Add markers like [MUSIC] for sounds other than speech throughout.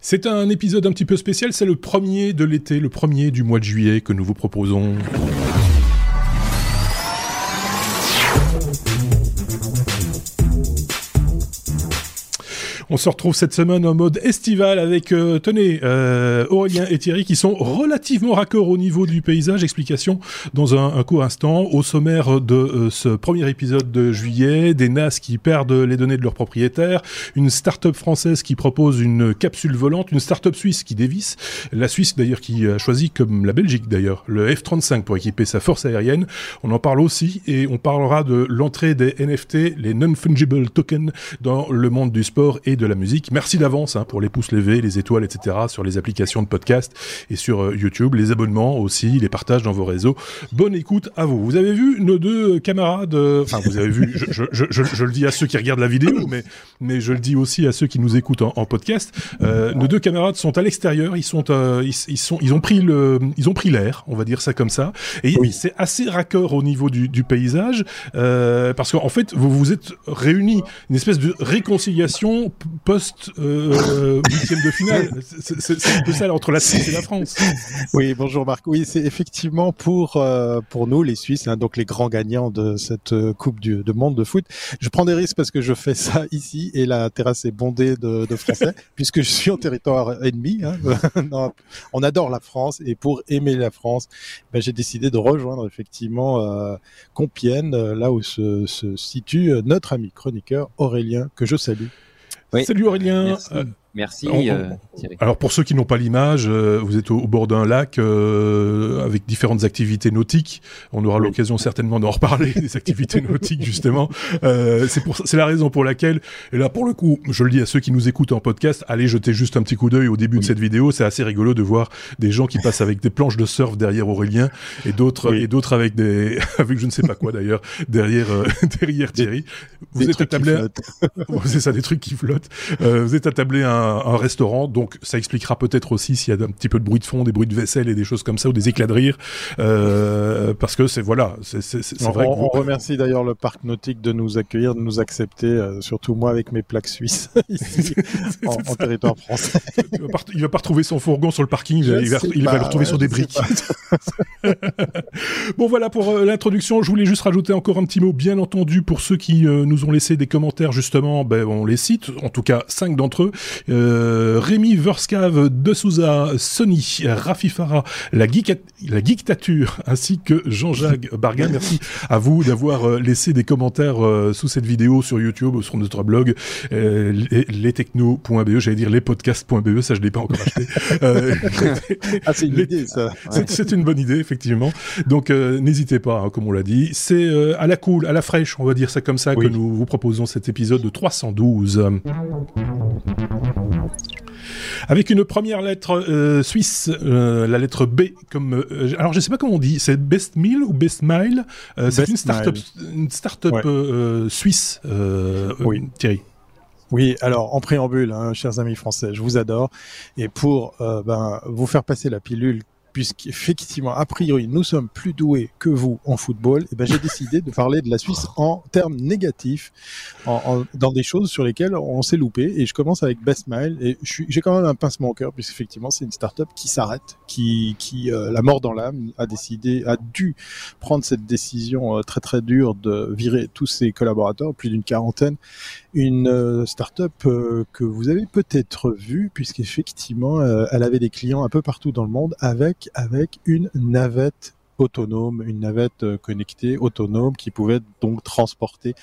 C'est un épisode un petit peu spécial, c'est le premier de l'été, le premier du mois de juillet que nous vous proposons. On se retrouve cette semaine en mode estival avec, euh, tenez, euh, Aurélien et Thierry qui sont relativement raccords au niveau du paysage. Explication dans un, court instant. Au sommaire de euh, ce premier épisode de juillet, des NAS qui perdent les données de leurs propriétaires, une start-up française qui propose une capsule volante, une start-up suisse qui dévisse, la Suisse d'ailleurs qui a choisi comme la Belgique d'ailleurs le F-35 pour équiper sa force aérienne. On en parle aussi et on parlera de l'entrée des NFT, les non-fungible tokens dans le monde du sport et de la musique. Merci d'avance hein, pour les pouces levés, les étoiles, etc. sur les applications de podcast et sur euh, YouTube, les abonnements aussi, les partages dans vos réseaux. Bonne écoute à vous. Vous avez vu nos deux camarades, euh, enfin vous avez vu, je, je, je, je, le dis à ceux qui regardent la vidéo, mais, mais je le dis aussi à ceux qui nous écoutent en, podcast. Euh, nos deux camarades sont à l'extérieur, ils sont, euh, ils, ils, sont, ils ont pris le, ils ont pris l'air, on va dire ça comme ça. Et oui. c'est assez raccord au niveau du, du paysage, parce qu'en fait vous vous êtes réunis, une espèce de réconciliation post euh, huitième de finale. C'est un peu ça entre la Suisse et la France. Oui, bonjour Marc. Oui, c'est effectivement pour euh, pour nous les Suisses, hein, donc les grands gagnants de cette euh, Coupe du de monde de foot. Je prends des risques parce que je fais ça [LAUGHS] ici et la terrasse est bondée de, Français [LAUGHS] puisque je suis en territoire ennemi. Hein. [LAUGHS] on adore la France et pour aimer la France, ben, j'ai décidé de rejoindre effectivement euh, Compiègne, là où se situe notre ami chroniqueur Aurélien que je salue. Oui. Salut Aurélien. Merci. Merci. Euh, alors pour ceux qui n'ont pas l'image, euh, vous êtes au, bord d'un lac euh, avec différentes activités nautiques. On aura l'occasion certainement d'en reparler des activités [LAUGHS] nautiques justement. c'est pour c'est la raison pour laquelle et là pour le coup, je le dis à ceux qui nous écoutent en podcast, allez jeter juste un petit coup d'œil au début de cette vidéo. C'est assez rigolo de voir des gens qui passent avec des planches de surf derrière Aurélien et d'autres et d'autres avec des [LAUGHS] avec je ne sais pas quoi d'ailleurs derrière derrière Thierry. Vous des êtes attablé, [LAUGHS] c'est ça des trucs qui flottent. vous êtes attablé un un, restaurant, donc ça expliquera peut-être aussi s'il y a un petit peu de bruit de fond, des bruits de vaisselle et des choses comme ça, ou des éclats de rire, euh, parce que c'est voilà, c'est vrai. On, on remercie d'ailleurs le parc nautique de nous accueillir, de nous accepter, euh, surtout moi avec mes plaques suisses [LAUGHS] ici [LAUGHS] en, en, territoire français. il, va pas, il va pas retrouver son fourgon sur le parking, il, va, il va, le retrouver sur des briques. [LAUGHS] bon voilà pour euh, l'introduction. Je voulais juste rajouter encore un petit mot, bien entendu, pour ceux qui nous ont laissé des commentaires justement, ben on les cite, en tout cas cinq d'entre eux. Euh, Rémi Verskav, De Souza, Sony, Rafi Farah, la, geek la Geektature, ainsi que Jean-Jacques [LAUGHS] Bargain. Merci à vous d'avoir euh, laissé des commentaires euh, sous cette vidéo sur YouTube ou sur notre blog, euh, lestechno.be, j'allais dire lespodcast.be, ça je l'ai pas encore acheté. [LAUGHS] Euh, ah, c'est une idée, ça. [LAUGHS] C'est une bonne idée, effectivement. Donc, n'hésitez pas, hein, comme on l'a dit. C'est à la cool, à la fraîche, on va dire ça comme ça, oui. que nous vous proposons cet épisode de 312. Avec une première lettre euh, suisse, euh, la lettre B, comme euh, alors je sais pas comment on dit, c'est Best Meal ou Best Mile. c'est une start-up, une ouais. suisse. oui. Thierry. Oui, alors en préambule, hein, chers amis français, je vous adore. Et pour ben, vous faire passer la pilule puisqu'effectivement, a priori, nous sommes plus doués que vous en football, et eh ben, j'ai décidé de parler de la Suisse [LAUGHS] en termes négatifs, en, en, dans des choses sur lesquelles on s'est loupé. Et je commence avec Best Mile, et j'ai quand même un pincement au cœur, puisqu'effectivement, c'est une start-up qui s'arrête, qui, qui euh, la mort dans l'âme, a décidé, a dû prendre cette décision euh, très très dure de virer tous ses collaborateurs, plus d'une quarantaine, une euh, start-up euh, que vous avez peut-être vue, puisqu'effectivement, euh, elle avait des clients un peu partout dans le monde avec, avec une navette autonome, une navette euh, connectée autonome qui pouvait donc transporter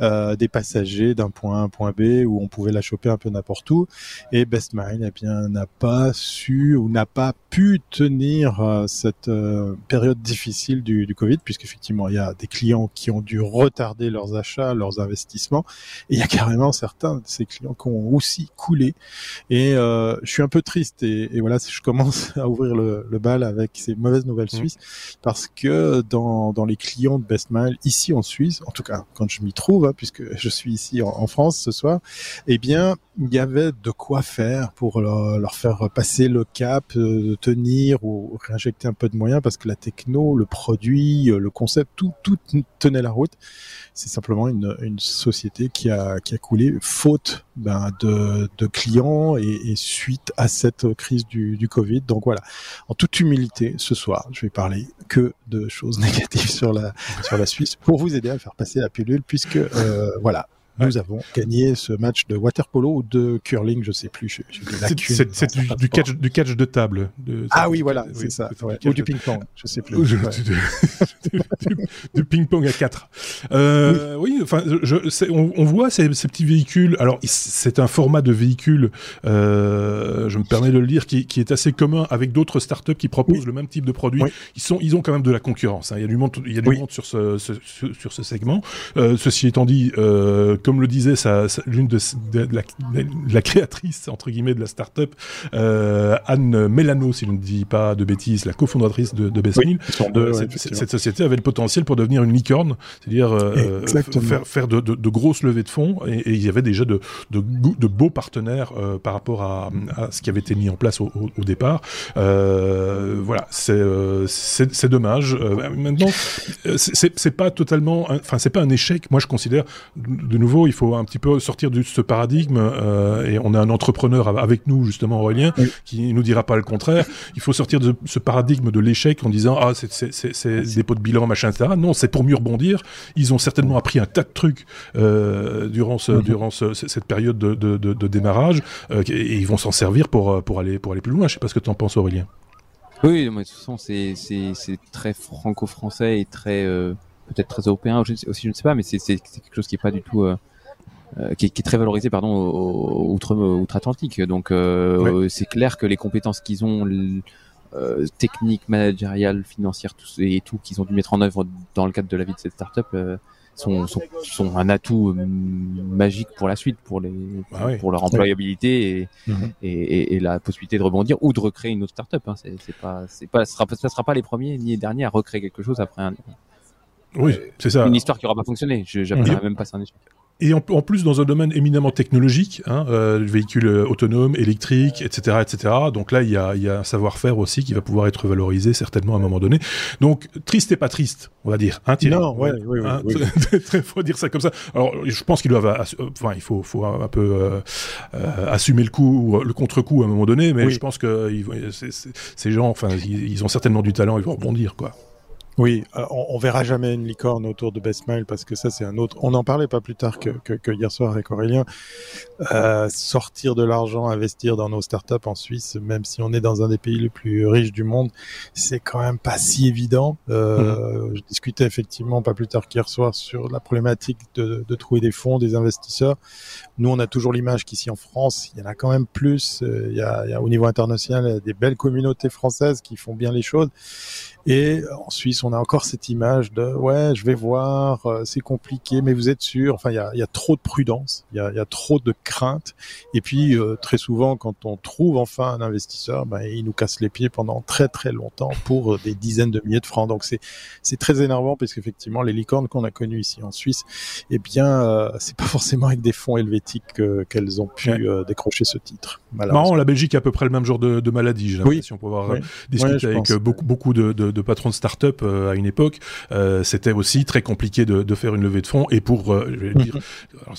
euh, des passagers d'un point A à un point B où on pouvait la choper un peu n'importe où. Et BestMile eh bien n'a pas su ou n'a pas pu tenir euh, cette euh, période difficile du, du Covid puisqu'effectivement il y a des clients qui ont dû retarder leurs achats, leurs investissements et il y a carrément certains de ces clients qui ont aussi coulé. Et euh, je suis un peu triste et, et voilà je commence [LAUGHS] à ouvrir le, le bal avec ces mauvaises nouvelles mmh. suisses parce que dans, dans les clients de Best Mile ici en Suisse, en tout cas quand je m'y trouve, hein, puisque je suis ici en, France ce soir, eh bien il y avait de quoi faire pour leur, faire passer le cap, euh, tenir ou réinjecter un peu de moyens parce que la techno, le produit, euh, le concept, tout, tout tenait la route. C'est simplement une, une société qui a, qui a coulé faute ben, de, de clients et, et, suite à cette crise du, du Covid. Donc voilà, en toute humilité, ce soir, je vais parler que de choses [LAUGHS] négatives sur la, sur la Suisse pour vous aider à faire passer la pilule puisque euh, voilà, nous avons gagné ce match de water polo ou de curling, je sais plus. C'est du, du, catch, du catch de table. De, ah oui, voilà, c'est ça. Ou du ping-pong, je sais plus. [LAUGHS] du, ping-pong à 4. Euh, oui. enfin, je, on, on, voit ces, ces, petits véhicules. Alors, c'est un format de véhicule, euh, je me permets de le dire, qui, qui est assez commun avec d'autres startups qui proposent le même type de produit. Ils, sont, ils ont quand même de la concurrence. Hein. Il y a du monde, il y a du monde sur, ce, ce, sur ce segment. Euh, ceci étant dit, euh, comme le disait l'une de, la, la, créatrice entre guillemets de la start-up, euh, Anne Melano, si je ne dis pas de bêtises, la cofondatrice de, de Bestmill, cette, société avait le potentiel pour devenir une licorne, c'est-à-dire euh, faire, faire de, de, grosses levées de fonds, et, il y avait déjà de, de, beaux partenaires euh, par rapport à, à, ce qui avait été mis en place au, au, départ. Euh, voilà, c'est dommage. maintenant, c'est pas totalement, enfin c'est pas un échec. Moi, je considère de nouveau il faut un petit peu sortir de ce paradigme. Euh, et on a un entrepreneur avec nous, justement, Aurélien, qui nous dira pas le contraire. Il faut sortir de ce paradigme de l'échec en disant ah c'est des pots de bilan machin etc. Non, c'est pour mieux rebondir. Ils ont certainement appris un tas de trucs euh, durant ce, mhm. durant cette période de, de, de, démarrage euh, et ils vont s'en servir pour pour aller pour aller plus loin. Je sais pas ce que tu en penses, Aurélien. Oui, de toute façon, c'est très franco-français et très peut-être très européen aussi, je ne sais pas, mais c'est quelque chose qui est pas du tout euh, euh, qui, est, qui, est, très valorisé pardon outre outre-Atlantique. Donc euh, c'est clair que les compétences qu'ils ont euh, techniques, managériales, financières tout, et tout qu'ils ont dû mettre en œuvre dans le cadre de la vie de cette startup euh, sont, sont, sont, un atout magique pour la suite, pour les ah pour leur employabilité mhm. et, et, et, la possibilité de rebondir ou de recréer une autre startup. Hein. C'est pas c'est pas ça sera, ça sera pas les premiers ni les derniers à recréer quelque chose après un, oui, c'est ça. Une histoire qui n'aura pas fonctionné. Je n'appellerais même pas ça un échec. Et en, plus dans un domaine éminemment technologique, hein, euh, véhicules autonomes, électriques, etc., etc. Donc là, il y a, y a un savoir-faire aussi qui va pouvoir être valorisé certainement à un moment donné. Donc triste et pas triste, on va dire. Hein, non, ouais, oui, oui, hein, oui. [LAUGHS] faut dire ça comme ça. Alors, je pense qu'ils doivent, enfin, il faut, faut un peu euh, euh, assumer le coup, le contre-coup à un moment donné. Mais je pense que ces gens, enfin, ils, ils, ont certainement du talent, ils vont rebondir, quoi. Oui, euh, on, on, verra jamais une licorne autour de Best Mile parce que ça c'est un autre. On en parlait pas plus tard que, que, que hier soir avec Aurélien. Euh, sortir de l'argent, investir dans nos startups en Suisse, même si on est dans un des pays les plus riches du monde, c'est quand même pas si évident. Euh, mhm. Je discutais effectivement pas plus tard qu'hier soir sur la problématique de, de, trouver des fonds, des investisseurs. Nous, on a toujours l'image qu'ici en France, il y en a quand même plus. Euh, il y a, il y a au niveau international il y a des belles communautés françaises qui font bien les choses. Et en Suisse, on a encore cette image de ouais, je vais voir, euh, c'est compliqué, mais vous êtes sûr. Enfin, il y a, y a, trop de prudence, il y a, y a, trop de crainte. Et puis euh, très souvent, quand on trouve enfin un investisseur, ben, il nous casse les pieds pendant très très longtemps pour des dizaines de milliers de francs. Donc c'est c'est très énervant parce qu'effectivement, les licornes qu'on a connues ici en Suisse, eh bien, euh, c'est pas forcément avec des fonds helvétiques qu'elles ont pu décrocher ce titre. Marrant, la Belgique a à peu près le même genre de, de maladie. J'ai l'impression oui. pour avoir discuté avec beaucoup beaucoup de, de de patron de start-up euh, à une époque, euh, c'était aussi très compliqué de, de, faire une levée de fonds. Et pour, euh, je vais dire,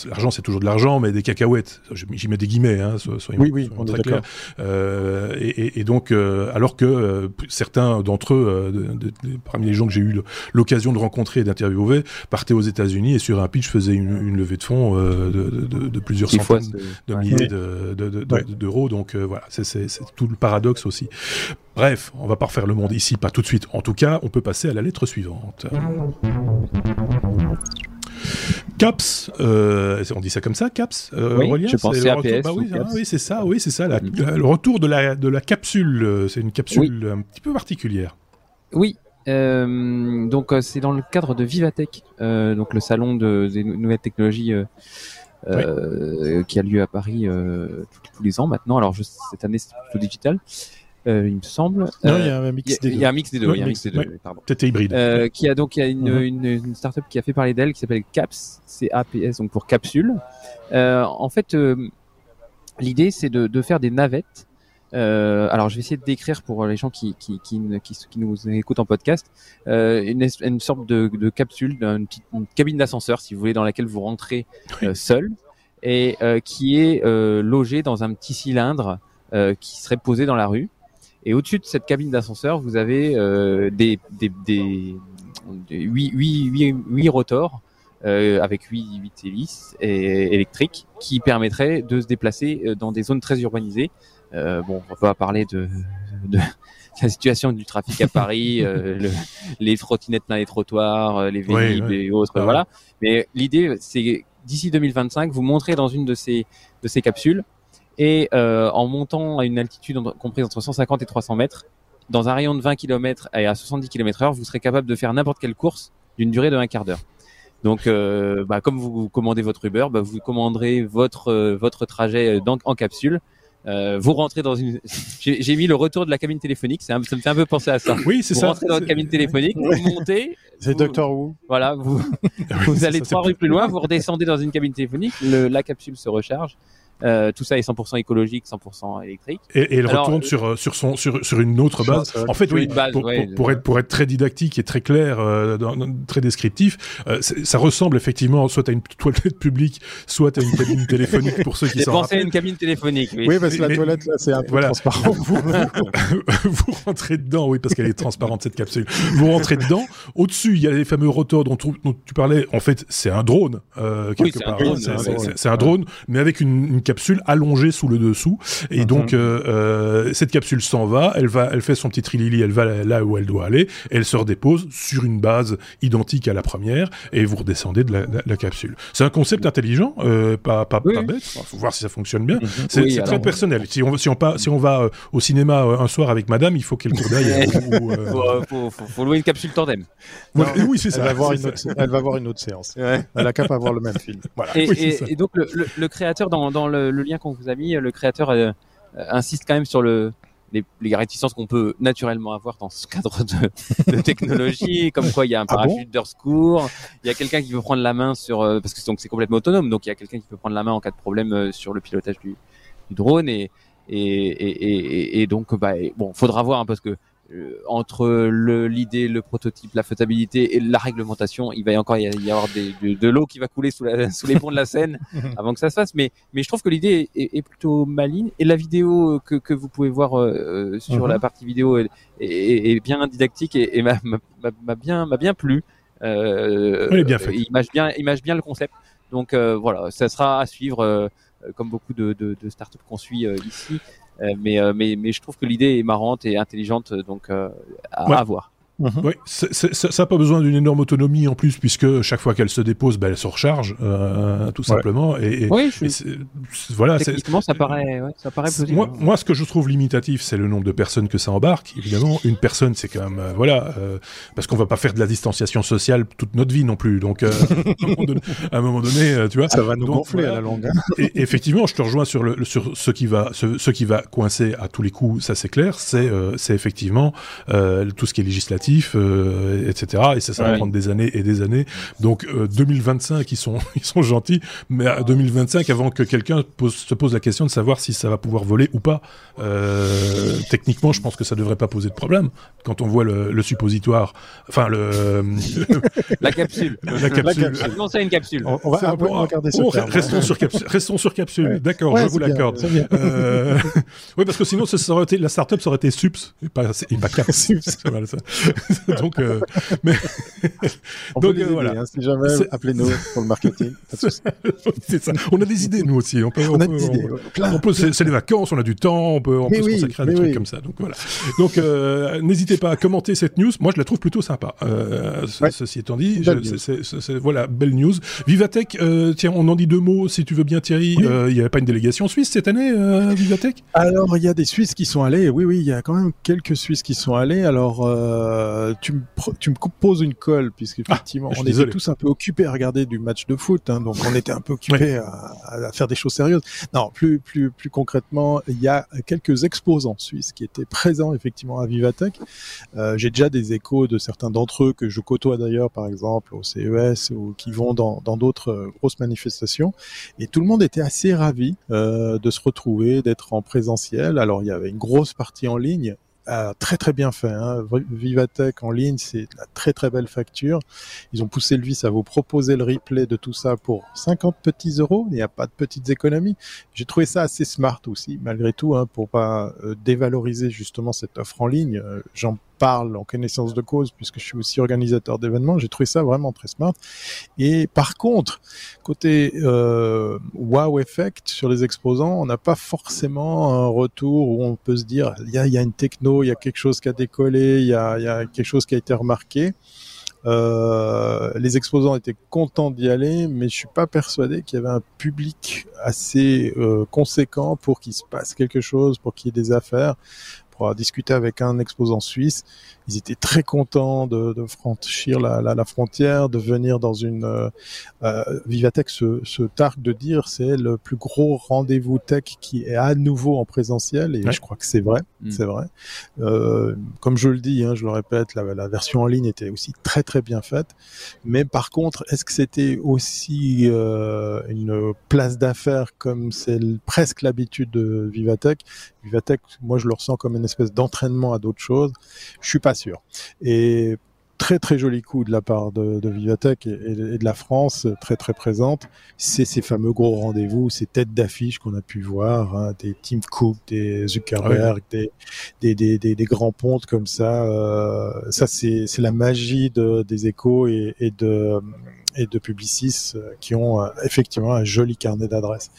l'argent c'est toujours de l'argent, mais des cacahuètes, j'y mets des guillemets, hein, soyons, oui, oui, on très clairs. Euh, et, et, donc, alors que certains d'entre eux, de, de, parmi les gens que j'ai eu l'occasion de rencontrer et d'interviewer, partaient aux États-Unis et sur un pitch faisaient une, une levée de fonds de, plusieurs centaines de milliers d'euros. Donc voilà, c'est tout le paradoxe aussi. Bref, on va pas refaire le monde ici, pas tout de suite. En tout cas, on peut passer à la lettre suivante. CAPS, euh, on dit ça comme ça, CAPS euh, Oui, je pensais à bah oui, ah oui c'est ça, oui, c'est ça, la, mm. le retour de la, de la capsule. Euh, c'est une capsule un petit peu particulière. Oui, euh, donc c'est dans le cadre de Vivatech, donc le salon de, des nouvelles technologies oui. qui a lieu à Paris tous, tous, les ans maintenant. Alors je, cette année c'est plutôt digital. Euh, il me semble. Non, il y a un mix des deux. Il y a un mix des deux. il y a un mix des deux. Pardon. Peut-être hybride. Euh, qui a donc il y a une, mm-hmm. une, une startup qui a fait parler d'elle qui s'appelle Caps, C A P S donc pour capsule. Euh, en fait, euh, l'idée c'est de, de, faire des navettes. Euh, alors je vais essayer de décrire pour les gens qui, qui, qui, qui, qui nous écoutent en podcast euh, une, une, sorte de, de capsule, une, petite, une cabine d'ascenseur si vous voulez, dans laquelle vous rentrez euh, seul et euh, qui est euh, logée dans un petit cylindre qui serait posé dans la rue. Et au-dessus de cette cabine d'ascenseur, vous avez des, des, des, des 8, 8, 8, 8 rotors euh, avec 8, 8 hélices et, électriques qui permettraient de se déplacer euh, dans des zones très urbanisées. Euh, bon, on va parler de, de [LAUGHS] la situation du trafic à Paris, euh, [LAUGHS] le, les trottinettes plein les trottoirs, euh, les véhicules et autres, ah, voilà. Mais l'idée, c'est d'ici 2025, vous montrez dans une de ces de ces capsules et euh, en montant à une altitude comprise entre 150 et 300 mètres, dans un rayon de 20 km et à 70 km heure, vous serez capable de faire n'importe quelle course d'une durée de un quart d'heure. Donc, euh, bah, comme vous commandez votre Uber, bah, vous commanderez votre euh, votre trajet dans, en capsule. Euh, vous rentrez dans une. [LAUGHS] J'ai mis le retour de la cabine téléphonique. Un... ça me fait un peu penser à ça. Oui, c'est ça. Vous rentrez dans une cabine téléphonique, vous montez. [LAUGHS] C'est Doctor Who. Voilà, vous [LAUGHS] vous allez trois rues plus loin, vous redescendez dans une cabine téléphonique, le, la capsule se recharge euh, tout ça est 100% écologique, 100% électrique. Et, et il retourne euh, sur sur son sur sur une autre base. En fait, oui, base, pour, ouais, pour, pour, être pour être très didactique et très clair, euh, dans, très descriptif, euh, ça ressemble effectivement soit à une toilette publique, soit à une cabine téléphonique pour ceux qui s'en rappellent. à une cabine téléphonique. Oui, oui parce que la toilette là c'est un peu voilà. transparent. [LAUGHS] Vous, vous, rentrez dedans, oui, parce qu'elle est transparente cette capsule. Vous rentrez dedans. Au-dessus, il y a les fameux rotors dont, dont tu parlais. En fait, c'est un drone quelque oui, part. C'est un, un, drone, mais avec une, une capsule allongée sous le dessous. Et mhm. donc, euh, euh, cette capsule s'en va, elle va, elle fait son petit trilili, elle va là où elle doit aller, et elle se redépose sur une base identique à la première, et vous redescendez de la, la, capsule. C'est un concept intelligent, euh, pas, pas, pas bête. Il faut voir si ça fonctionne bien. Mhm. C'est oui, très personnel. Si on, si on, pas, si on va euh, au cinéma euh, un soir avec madame, il faut qu'elle court d'œil. [LAUGHS] faut, faut, faut, louer une capsule tandem. Non, oui, c'est ça. Elle va, voir une autre, elle va voir une autre séance. Ouais. Elle a qu'à pas voir le même film. Voilà. Et, oui, et, et donc, le, le, le, créateur, dans, dans le, le lien qu'on vous a mis, le créateur euh, insiste quand même sur le, les, les réticences qu'on peut naturellement avoir dans ce cadre de, de technologie, [LAUGHS] comme quoi il y a un parachute ah bon de secours, il y a quelqu'un qui peut prendre la main sur, euh, parce que c'est complètement autonome, donc il y a quelqu'un qui peut prendre la main en cas de problème euh, sur le pilotage du, du drone et et, et, et, et donc bah bon, faudra voir hein, parce que euh, entre l'idée, le, prototype, la faisabilité et la réglementation, il va y encore y avoir des, de, de l'eau qui va couler sous, la, [LAUGHS] sous, les ponts de la Seine [LAUGHS] avant que ça se fasse. Mais, mais je trouve que l'idée est, est, plutôt maligne et la vidéo que, que vous pouvez voir euh, sur mm -hmm. la partie vidéo est, est, est bien didactique et, et m'a bien, m'a bien plu. Euh, Elle est bien faite. Image bien, image bien le concept. Donc euh, voilà, ça sera à suivre euh, comme beaucoup de, de, de startups qu'on suit euh, ici. Euh, mais, euh, mais, mais je trouve que l'idée est marrante et intelligente, donc euh, à, ouais. à voir. Mmh. Oui, c est, c est, ça n'a pas besoin d'une énorme autonomie en plus, puisque chaque fois qu'elle se dépose, ben, elle se recharge, euh, tout ouais. simplement. Et, et, oui, je... et voilà, techniquement, ça paraît, ouais, ça paraît possible. Moi, moi, ce que je trouve limitatif, c'est le nombre de personnes que ça embarque. Évidemment, une personne, c'est quand même, euh, voilà, euh, parce qu'on va pas faire de la distanciation sociale toute notre vie non plus. Donc, euh, [LAUGHS] à un moment donné, tu vois, ça va nous donc, gonfler voilà. à la longue. et effectivement, je te rejoins sur le, sur ce qui va, ce, ce qui va coincer à tous les coups. Ça, c'est clair. C'est, c'est effectivement tout ce qui est législatif etc. Et ça, ça va ouais. prendre des années et des années. Donc euh, 2025, ils sont, [LAUGHS] ils sont gentils, mais à 2025, avant que quelqu'un se pose la question de savoir si ça va pouvoir voler ou pas, euh, techniquement, je pense que ça devrait pas poser de problème. Quand on voit le, le suppositoire, enfin le [LAUGHS] la capsule, la capsule. Non, c'est une capsule. On, on va un peu regarder ce restons, sur capsule, [LAUGHS] restons sur capsule. Ouais. D'accord, ouais, je vous l'accorde. Euh... oui, parce que sinon, ça aurait été, la startup ça aurait été sups et pas, et pas capsule. [LAUGHS] Donc, euh, mais on donc euh, voilà. Hein, si jamais appelez-nous [LAUGHS] pour le marketing. [LAUGHS] ça. On a des idées nous aussi. On peut. On, on a des idées. On, peut. C'est les vacances. On a du temps. On peut. On peut oui, se consacrer à des trucs oui. comme ça. Donc voilà. Donc euh, n'hésitez pas à commenter cette news. Moi, je la trouve plutôt sympa. Euh, ouais. Ceci étant dit, je, c est, c est, voilà, belle news. Vivatech. Euh, tiens, on en dit deux mots si tu veux bien, Thierry. Oui. Euh, il n'y avait pas une délégation suisse cette année, Vivatech? Alors, il y a des Suisses qui sont allés. Oui, oui, il y a quand même quelques Suisses qui sont allés. Alors euh, tu, me, tu me poses une colle, puisque ah, on était tous un peu occupés à regarder du match de foot, hein, donc on était un peu occupés à, à, faire des choses sérieuses. Non, plus, plus, plus concrètement, il y a quelques exposants suisses qui étaient présents effectivement à Vivatech. Euh, J'ai déjà des échos de certains d'entre eux que je côtoie d'ailleurs, par exemple au CES ou qui vont dans d'autres euh, grosses manifestations, et tout le monde était assez ravi euh, de se retrouver, d'être en présentiel. Alors il y avait une grosse partie en ligne très très bien fait. Hein. Vivatech en ligne, c'est la très très belle facture. Ils ont poussé le vice à vous proposer le replay de tout ça pour 50 petits euros. Il n'y a pas de petites économies. J'ai trouvé ça assez smart aussi, malgré tout, hein, pour pas euh, dévaloriser justement cette offre en ligne. Euh, parle en connaissance de cause puisque je suis aussi organisateur d'événements. J'ai trouvé ça vraiment très smart. Et par contre, côté euh, wow effect sur les exposants, on n'a pas forcément un retour où on peut se dire il y a, y a, une techno, il y a quelque chose qui a décollé, il y a, y a quelque chose qui a été remarqué. Euh, les exposants étaient contents d'y aller, mais je suis pas persuadé qu'il y avait un public assez euh, conséquent pour qu'il se passe quelque chose, pour qu'il y ait des affaires pour discuter avec un exposant suisse. Ils étaient très contents de, de franchir la, la, la, frontière, de venir dans une euh, euh Vivatech se, se targue de dire c'est le plus gros rendez-vous tech qui est à nouveau en présentiel et je crois que c'est vrai, mm. c'est vrai. Euh, comme je le dis, hein, je le répète, la, la, version en ligne était aussi très très bien faite, mais par contre, est-ce que c'était aussi euh, une place d'affaires comme c'est presque l'habitude de Vivatech? Vivatech, moi je le ressens comme une espèce d'entraînement à d'autres choses. Je suis pas sûr. Et très très joli coup de la part de, de Vivatech et, et, de la France, très très présente. C'est ces fameux gros rendez-vous, ces têtes d'affiche qu'on a pu voir, hein, des Tim Cook, des Zuckerberg, des, des, des, des, des, grands pontes comme ça. Euh, ça c'est la magie de, des échos et, et de et de Publicis euh, qui ont euh, effectivement un joli carnet d'adresses.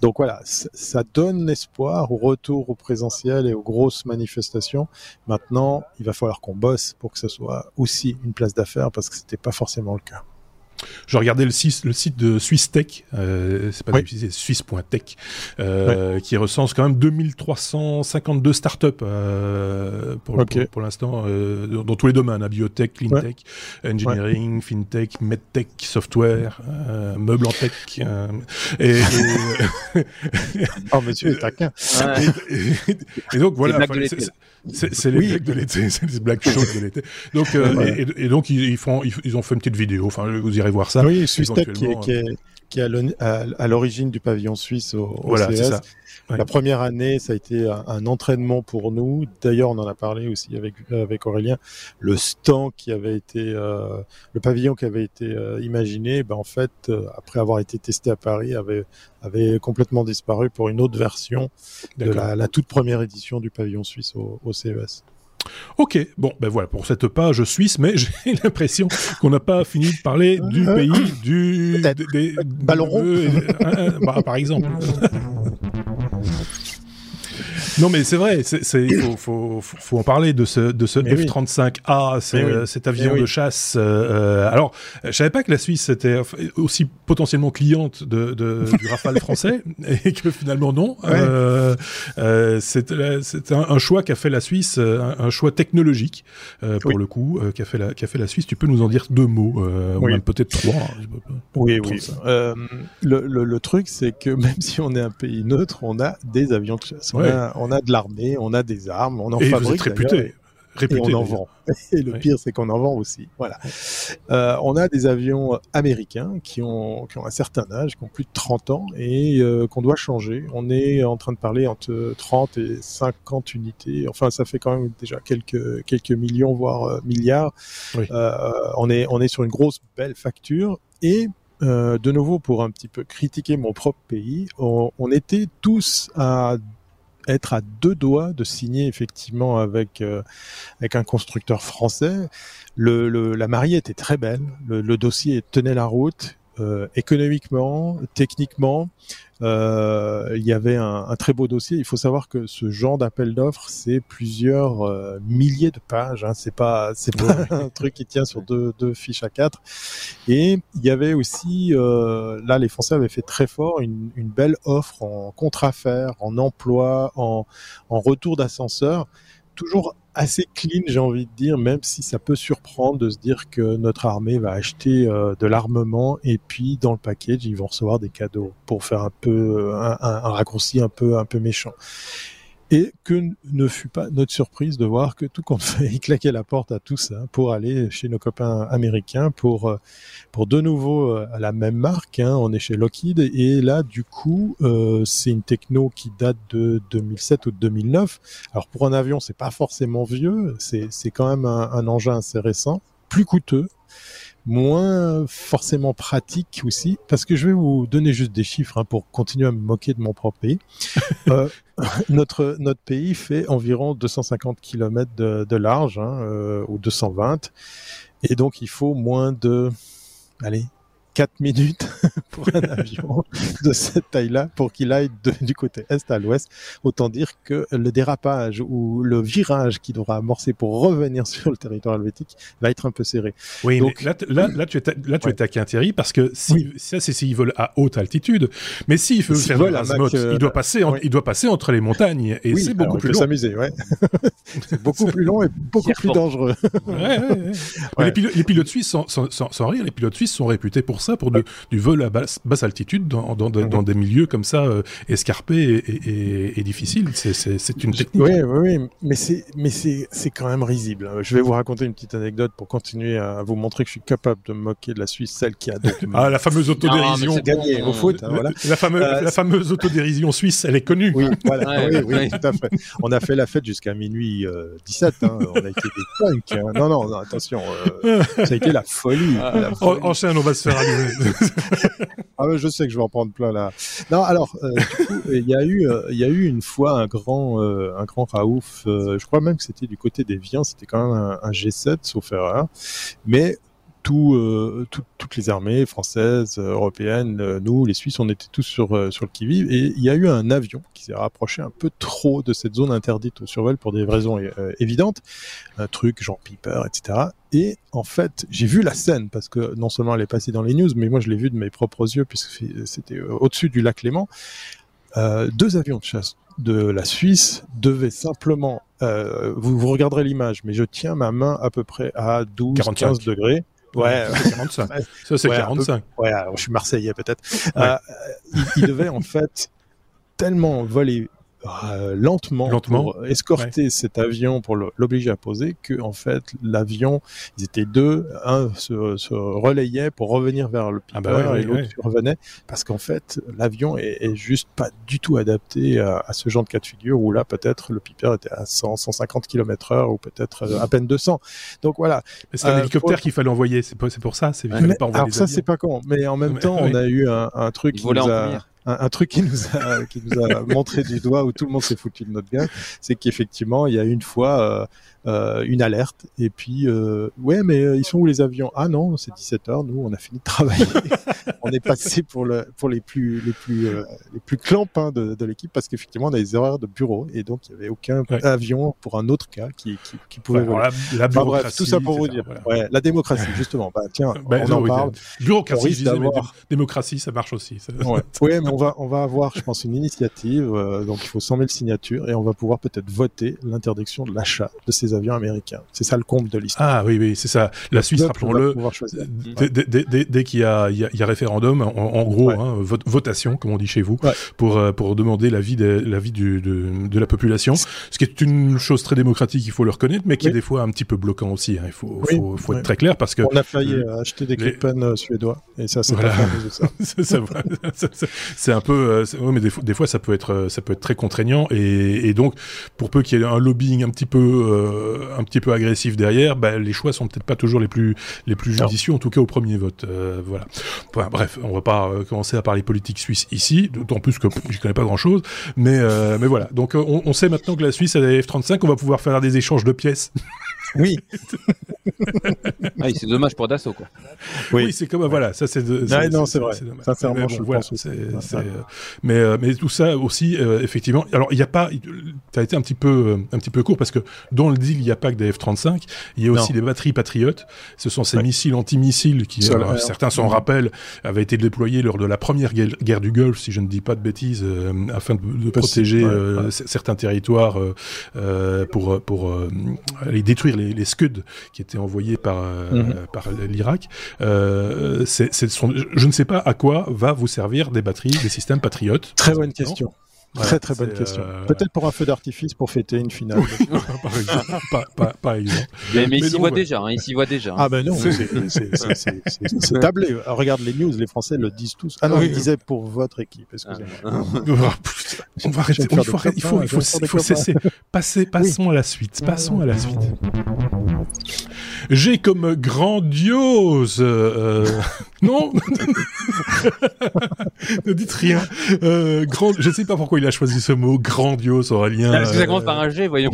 Donc voilà, ça donne espoir au retour au présentiel et aux grosses manifestations. Maintenant, il va falloir qu'on bosse pour que ce soit aussi une place d'affaires parce que c'était pas forcément le cas. Je regardais le site, le site de Swiss Tech, euh, c'est pas oui. c'est Swiss.tech, euh, qui recense quand même 2352 startups euh, pour, okay. pour, pour l'instant euh, dans, dans, tous les domaines, hein, biotech, cleantech, ouais. engineering, ouais. fintech, medtech, software, euh, meubles en tech. Euh, et, et [LAUGHS] oh monsieur [LAUGHS] et, et, donc voilà. C'est les oui. blagues de l'été, [LAUGHS] c'est les blagues chaudes de l'été. Donc ouais. et, donc ils, ils font, ils, ils, ont fait une petite vidéo. Enfin, vous irez voir ça. Oui, Swiss Tech qui est, qui est, qui est à l'origine du pavillon suisse au, au voilà, CES. Ça. Ouais. La première année, ça a été un, un entraînement pour nous. D'ailleurs, on en a parlé aussi avec avec Aurélien. Le stand qui avait été, euh, le pavillon qui avait été euh, imaginé, ben en fait, euh, après avoir été testé à Paris, avait avait complètement disparu pour une autre version de la, la, toute première édition du pavillon suisse au, au CES. Ok, bon, ben voilà pour cette page suisse, mais [LAUGHS] j'ai l'impression qu'on n'a pas fini de parler du pays du des, des ballon rond, euh, bah, par exemple. Non, mais c'est vrai, il faut, faut, faut, en parler de ce, de ce F-35A, oui. cet avion de chasse. Euh, alors, je savais pas que la Suisse était aussi potentiellement cliente de, de du Rafale français, [LAUGHS] et que finalement non. Euh, euh, c'est un, un, choix qu'a fait la Suisse, un, un choix technologique, euh, pour le coup, euh, qu'a fait, la, fait la Suisse. Tu peux nous en dire deux mots, euh, ou même peut-être trois. Oui, oui. Le, le, le, truc, c'est que [LAUGHS] même si on est un pays neutre, on a des avions de chasse. On a, on a de l'armée, on a des armes, on en et fabrique. réputé. Réputé, et on en vend. [LAUGHS] Et le oui. pire, c'est qu'on en vend aussi. Voilà. Euh, on a des avions américains qui ont, qui ont un certain âge, qui ont plus de 30 ans et euh, qu'on doit changer. On est en train de parler entre 30 et 50 unités. Enfin, ça fait quand même déjà quelques, quelques millions, voire euh, milliards. Oui. On, est, on est sur une grosse, belle facture. Et euh, de nouveau, pour un petit peu critiquer mon propre pays, on, on était tous à être à deux doigts de signer effectivement avec euh, avec un constructeur français. Le, le, la mariée était très belle, le, le dossier tenait la route. Euh, économiquement, techniquement, euh, il y avait un, un, très beau dossier. Il faut savoir que ce genre d'appel d'offres, c'est plusieurs euh, milliers de pages. Hein. C'est pas, c'est pas [LAUGHS] un truc qui tient sur deux, deux fiches à quatre. Et il y avait aussi, euh, là, les Français avaient fait très fort une, une belle offre en contre-affaires, en emploi, en, en retour d'ascenseur, toujours assez clean, j'ai envie de dire, même si ça peut surprendre de se dire que notre armée va acheter euh, de l'armement et puis dans le package ils vont recevoir des cadeaux pour faire un peu un, raccourci un peu un peu méchant et que ne fut pas notre surprise de voir que tout compte [LAUGHS] fait, il claquait la porte à tout ça pour aller chez nos copains américains pour euh, pour de nouveau euh, à la même marque. Hein, on est chez Lockheed et là du coup euh, c'est une techno qui date de 2007 ou de 2009. Alors pour un avion c'est pas forcément vieux, c'est c'est quand même un, un engin assez récent, plus coûteux moins forcément pratique aussi, parce que je vais vous donner juste des chiffres hein, pour continuer à me moquer de mon propre pays. [LAUGHS] euh, [LAUGHS] notre notre pays fait environ 250 km de, de large, hein, euh, ou 220, et donc il faut moins de, allez, 4 minutes [LAUGHS] pour un avion de cette taille-là pour qu'il aille de, du côté est à l'ouest. Autant dire que le dérapage ou le virage qu'il devra amorcer pour revenir [LAUGHS] sur le territoire helvétique va être un peu serré. Oui, Donc, là, là, là, tu es, là, tu ouais. es taquin Thierry parce que si, oui. ça, c'est s'il vole à haute altitude. Mais s'il veut si faire de l'azimuth, euh, il doit passer, en, ouais. il doit passer entre les montagnes et oui, c'est beaucoup plus long. s'amuser, ouais. [LAUGHS] c'est beaucoup plus long et beaucoup plus dangereux. ouais, les, pilotes, les, pilotes, suisses, sans, sans, sans, rire, les pilotes suisses sont réputés pour ça, pour de, du vol à basse, basse altitude dans, dans, dans, dans, des milieux comme ça euh, escarpés et, et, et difficiles. C'est une technique. Oui, oui, oui. mais c'est mais c'est c'est quand même risible. Je vais vous raconter une petite anecdote pour continuer à vous montrer que je suis capable de me moquer de la Suisse, celle qui a donc [LAUGHS] ah la fameuse autodérision. gagné au foot. Hein, voilà. La fameuse euh, la fameuse autodérision suisse, elle est connue. Oui, voilà. oui, oui, tout à fait. On a fait la fête jusqu'à minuit euh, 17. Hein. On a été des punks. Hein. Non, non, non, attention. Euh, ça a été la folie. Ah, la folie. Enchaîne, on va se faire. Ah je sais que je vais en prendre plein là. Non, alors euh, coup, il y a eu, euh, il y a eu une fois un grand, euh, un grand Raouf. je crois même que c'était du côté des Viens. C'était quand même un, un, G7, sauf erreur. Mais tout, euh, tout, toutes les armées françaises, européennes, euh, nous, les Suisses, on était tous sur, euh, sur le qui-vive. Et il y a eu un avion qui s'est rapproché un peu trop de cette zone interdite au survol pour des raisons évidentes. Un truc genre Piper, etc. Et en fait, j'ai vu la scène parce que non seulement elle est passée dans les news, mais moi je l'ai vue de mes propres yeux puisque c'était au-dessus du lac Léman. deux avions de chasse de la Suisse devaient simplement, euh, vous, vous regarderez l'image, mais je tiens ma main à peu près à 12-15 degrés. Ouais, c'est 45. Ça, c'est ouais, 45. Peu, ouais, alors, je suis marseillais peut-être. Ouais. Euh, il, il, devait en fait tellement voler euh, lentement, lentement, pour escorter ouais. cet avion pour l'obliger à poser que en fait l'avion ils étaient deux un se, se, relayait pour revenir vers le piper ah bah ouais, et l'autre revenait. Parce qu'en fait l'avion est, est, juste pas du tout adapté à, à, ce genre de cas de figure où là peut-être le piper était à 100 150 km heure ou peut-être euh, à peine 200 donc voilà. C'est un euh, hélicoptère pour... qu'il fallait envoyer c'est pour, pour ça c'est alors ça c'est pas con mais en même mais, temps on a eu un, un truc qui nous a un, truc qui nous a, qui nous a montré du doigt où tout le monde s'est foutu de notre gueule, c'est qu'effectivement, il y a une fois euh, une alerte et puis euh, ouais, mais euh, ils sont où les avions? Ah non, c'est 17 heures. Nous, on a fini de travailler. [LAUGHS] on est passé pour le pour les plus les plus euh, les plus clampins de, de l'équipe parce qu'effectivement, on a des erreurs de bureau et donc il y avait aucun ouais. avion pour un autre cas qui qui, qui pouvait. Ouais, la, la enfin, bref, tout ça pour vous dire. Voilà. Ouais, la démocratie, justement. Bah tiens, [LAUGHS] ben, on non, en oui, parle. Bureaucratie, je disais, mais démocratie, ça marche aussi. Ça... Ouais. [LAUGHS] ouais, mais on va on va avoir, je pense, une initiative. Euh, donc il faut 100 000 signatures et on va pouvoir peut-être voter l'interdiction de l'achat de ces avions américains. C'est ça le comble de l'histoire. Ah oui, oui, c'est ça. La Suisse, rappelons-le, dès qu'il y a, référendum, en, gros, hein, votation, comme on dit chez vous, pour, euh, pour demander l'avis de, de, de la population, ce qui est une chose très démocratique, il faut le reconnaître, mais qui est des fois un petit peu bloquant aussi. Hein. Il faut, faut, être très clair parce que... On a failli euh, acheter des les... Euh, suédois, et ça, c'est voilà. ça. [LAUGHS] [LAUGHS] c'est un peu... Mais des fois, des fois, ça peut être, ça peut être très contraignant, et, et donc, pour peu qu'il y ait un lobbying un petit peu, un petit peu agressif derrière, bah, les choix sont peut-être pas toujours les plus, les plus judicieux, en tout cas au premier vote. Euh, voilà. Enfin, bref, on va pas euh, commencer à parler politique suisse ici, d'autant plus que j'y connais pas grand-chose, mais, euh, mais voilà. Donc, on, on, sait maintenant que la Suisse a des F-35, on va pouvoir faire des échanges de pièces. [LAUGHS] Oui. [LAUGHS] ah, c'est dommage pour Dassault, quoi. Oui, oui c'est comme voilà, ça c'est. Ouais, non, c'est vrai. Sincèrement, mais, bon, je voilà, pense. Euh, mais euh, mais tout ça aussi, euh, effectivement. Alors, il n'y a pas as été un petit peu, un petit peu court parce que dans le deal, il n'y a pas que des F-35, il y a aussi des batteries patriotes. Ce sont ces missiles anti-missiles qui, certains s'en rappellent, avaient été déployés lors de la première guerre, du Golfe, si je ne dis pas de bêtises, afin de, protéger certains territoires pour pour aller détruire les, les Scuds qui étaient envoyés par mhm. par l'Irak. je ne sais pas à quoi va vous servir des batteries, des systèmes patriotes. Très bonne question. Très très bonne question. Euh, Peut-être pour un feu d'artifice pour fêter une finale. [LAUGHS] par exemple. [LAUGHS] Par, exemple. Mais, mais, il s'y voit déjà. Hein, il voit déjà. Ah ben non, c'est tablé. Regarde les news, les Français le disent tous. Ah non, ils disaient pour votre équipe. Excusez-moi. Ah. [LAUGHS] on va arrêter. Il faut, il faut, il faut, il faut cesser. Passons à la suite. Passons à la suite. J'ai comme grandiose. Euh, non, [LAUGHS] ne dites rien. Euh, grand... Je ne sais pas pourquoi il a choisi ce mot grandiose, Aurélien. Parce que ça commence par un G, voyons.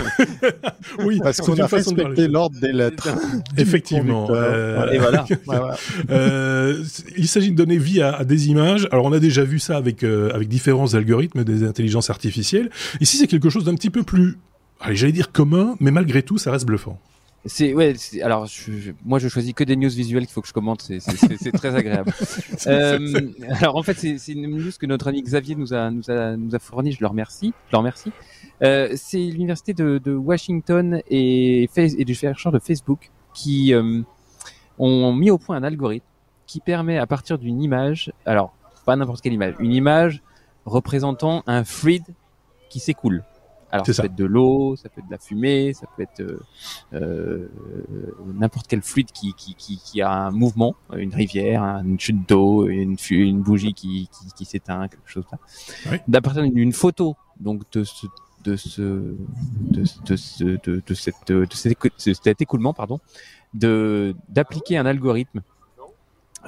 [LAUGHS] oui, parce qu'on a respecté l'ordre des lettres. [LAUGHS] Effectivement. Euh... Et voilà. euh, il s'agit de donner vie à, à, des images. Alors, on a déjà vu ça avec euh, avec différents algorithmes des intelligences artificielles. Ici, c'est quelque chose d'un petit peu plus, allez, j'allais dire commun, mais malgré tout, ça reste bluffant. C'est ouais. Alors je, moi je choisis que des news visuelles qu'il faut que je commente. C'est très agréable. [LAUGHS] euh, alors en fait c'est une news que notre ami Xavier nous a nous a nous a fourni. Je le remercie. Je le remercie. Euh, c'est l'université de, de, Washington et, et du chercheur de Facebook qui euh, ont mis au point un algorithme qui permet à partir d'une image, alors pas n'importe quelle image, une image représentant un fluide qui s'écoule. Alors ça, peut être de l'eau, ça peut être de la fumée, ça peut être euh, euh, n'importe quel fluide qui, qui, qui, qui, a un mouvement, une rivière, une chute d'eau, une, une bougie qui, qui, qui s'éteint, quelque chose comme ça. Oui. D'une photo donc de ce de ce de, de, de, de, cette de cet écoulement pardon de d'appliquer un algorithme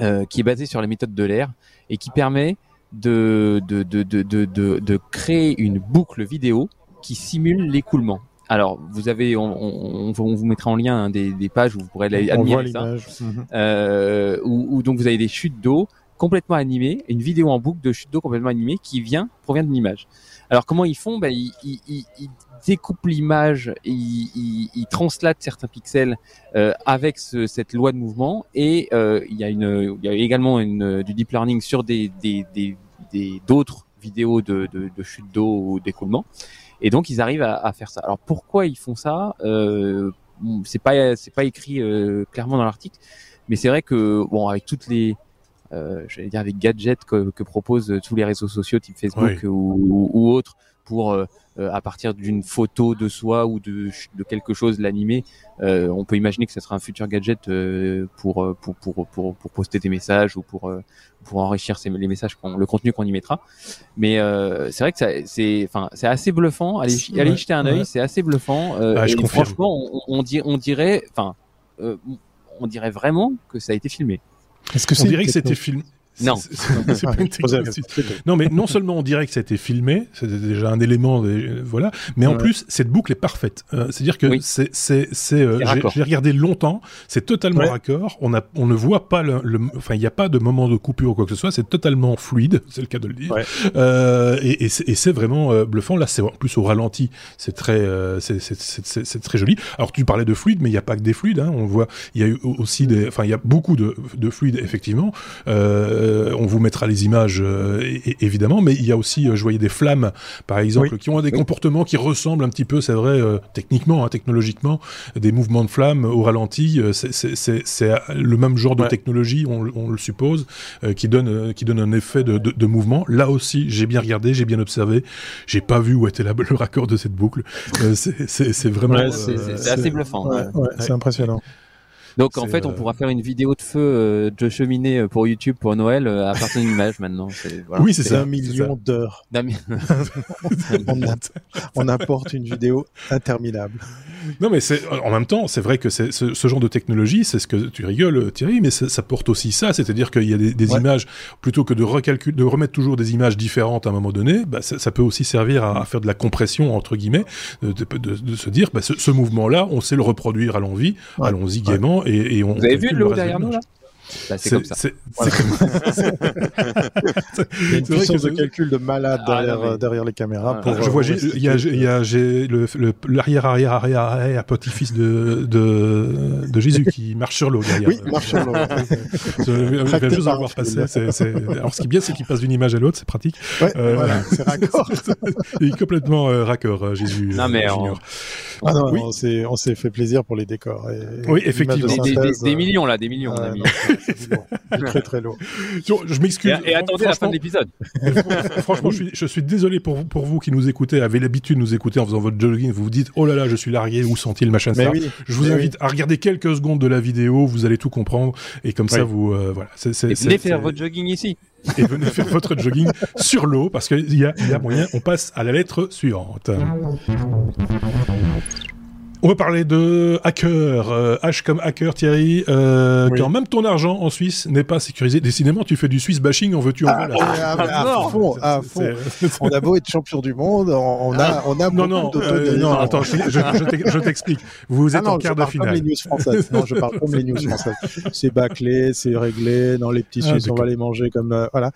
euh, qui est basé sur la méthode de l'air et qui permet de de, de, de, de, de créer une boucle vidéo qui simule l'écoulement. Alors, vous avez, on, on, on, vous mettra en lien hein, des, des, pages où vous pourrez admirer ça, mhm. euh, où, où, donc vous avez des chutes d'eau complètement animées, une vidéo en boucle de chute d'eau complètement animée qui vient provient d'une image. Alors comment ils font? Ben, ils, ils, ils, découpent l'image, ils, ils, translatent certains pixels euh, avec ce, cette loi de mouvement et euh, il y a une, il y a également une, du deep learning sur des des d'autres vidéos de, de, de chute d'eau ou d'écoulement. Et donc ils arrivent à, à, faire ça. Alors pourquoi ils font ça euh, C'est pas c'est pas écrit euh, clairement dans l'article, mais c'est vrai que bon avec toutes les euh, j'allais dire avec gadgets que, que, proposent tous les réseaux sociaux type Facebook ou, ou, ou, autres pour euh, euh, à partir d'une photo de soi ou de, de quelque chose l'animer. Euh, on peut imaginer que ce sera un futur gadget pour, pour, pour, pour, pour poster des messages ou pour, pour enrichir ces, les messages, le contenu qu'on y mettra. Mais c'est vrai que c'est, enfin, c'est assez bluffant. Allez, allez y jeter un œil, c'est assez bluffant. Ah, et franchement, on, on, on dirait, enfin, on dirait vraiment que ça a été filmé. Est-ce que on dirait que c'était filmé non. C'est pas une [LAUGHS] non, mais non seulement on dirait que ça a été filmé, c'est déjà un élément, voilà, mais en ouais. plus cette boucle est parfaite. Euh, C'est-à-dire que oui. c'est, c'est, c'est, euh, j'ai regardé longtemps, c'est totalement ouais. raccord. On a, on ne voit pas le, le enfin, il n'y a pas de moment de coupure ou quoi que ce soit. C'est totalement fluide, c'est le cas de le dire. Ouais. Euh, et, et, c'est vraiment euh, bluffant. Là, c'est en plus au ralenti, c'est très, euh, c'est très joli. Alors tu parlais de fluide, mais il n'y a pas que des fluides. Hein. On voit, il y a eu aussi des, enfin, il y a beaucoup de, de fluides effectivement. Euh, euh, on vous mettra les images euh, évidemment, mais il y a aussi, euh, je voyais des flammes, par exemple, oui. qui ont des oui. comportements qui ressemblent un petit peu, c'est vrai, techniquement, hein, technologiquement, des mouvements de flammes au ralenti. C'est le même genre de technologie, on, on, le suppose, qui donne qui donne un effet de, de, de mouvement. Là aussi, j'ai bien regardé, j'ai bien observé, j'ai pas vu où était la, [LAUGHS] le raccord de cette boucle. c'est vraiment, ouais, c'est assez bluffant. c'est impressionnant. Donc en fait, on pourra faire une vidéo de feu euh, de cheminée euh, pour YouTube pour Noël euh, à partir d'une image maintenant. Voilà. Oui, c'est ça. Un million d'heures. [LAUGHS] on, on, apporte une vidéo interminable. Non, mais c'est en même temps, c'est vrai que c'est ce, ce, genre de technologie, c'est ce que tu rigoles, Thierry, mais ça porte aussi ça, c'est-à-dire qu'il y a des, des ouais. images plutôt que de recalculer, de remettre toujours des images différentes à un moment donné, bah, ça, ça, peut aussi servir à, à, faire de la compression entre guillemets, de, de, de, de se dire, bah, ce, ce mouvement-là, on sait le reproduire à l'envie, ouais. allons-y gaiement et, et, on. Vous avez vu l'eau derrière nous là? Bah, c'est comme ça. C'est Voilà. [LAUGHS] une puissance que de calcul de malade Ah, derrière, non, mais- euh, derrière les caméras. Ah, pour, je euh, vois, il y a, restituer, il y a j'ai le le- l'arrière arrière arrière arrière petit-fils de, de de Jésus qui marche sur l'eau derrière. Oui, marche sur l'eau. [LAUGHS] Je, Tracté juste voir passer. Alors, ce qui est bien, c'est qu'il passe d'une image à l'autre, c'est pratique. Ouais, Euh, voilà, c'est [LAUGHS] raccord. Il est complètement euh, raccord, Jésus. Non, mais. Ah non, Oui. on s'est on s'est fait plaisir pour les décors. Et, Oui, effectivement. Des, des- synthèse, des millions là, des millions. on a ouais, mis. C'est lourd. Très très lourd. Je, m'excuse. Et, et attendez la fin Franchement, de l'épisode. Franchement, je suis, je suis désolé pour vous, pour vous qui nous écoutez, avez l'habitude de nous écouter en faisant votre jogging, vous vous dites, oh là là, je suis largué, où sont-ils, machin, ça. oui, Je vous invite à regarder quelques secondes de la vidéo, vous allez tout comprendre, et comme ça, vous, euh, voilà. Et venez faire votre jogging ici. et venez faire votre jogging sur l'eau, parce qu'il y a moyen, on passe à la lettre suivante. On va parler de hacker, euh, H comme hacker Thierry, euh, Oui. quand même ton argent en Suisse n'est pas sécurisé. Décidément, tu fais du Swiss bashing, en veux-tu en Ah, voilà. ah, ah, à non. fond, à fond. On a beau être champion du monde, on, on a, on a Non, beaucoup non, euh, non, attends, je, je- je t'ex- je t'explique. Vous Ah êtes non, en quart de parle comme finale. les news françaises. Non, je parle comme les news françaises. C'est bâclé, c'est réglé. Dans les petits Ah, Suisses, on va les manger comme euh, voilà.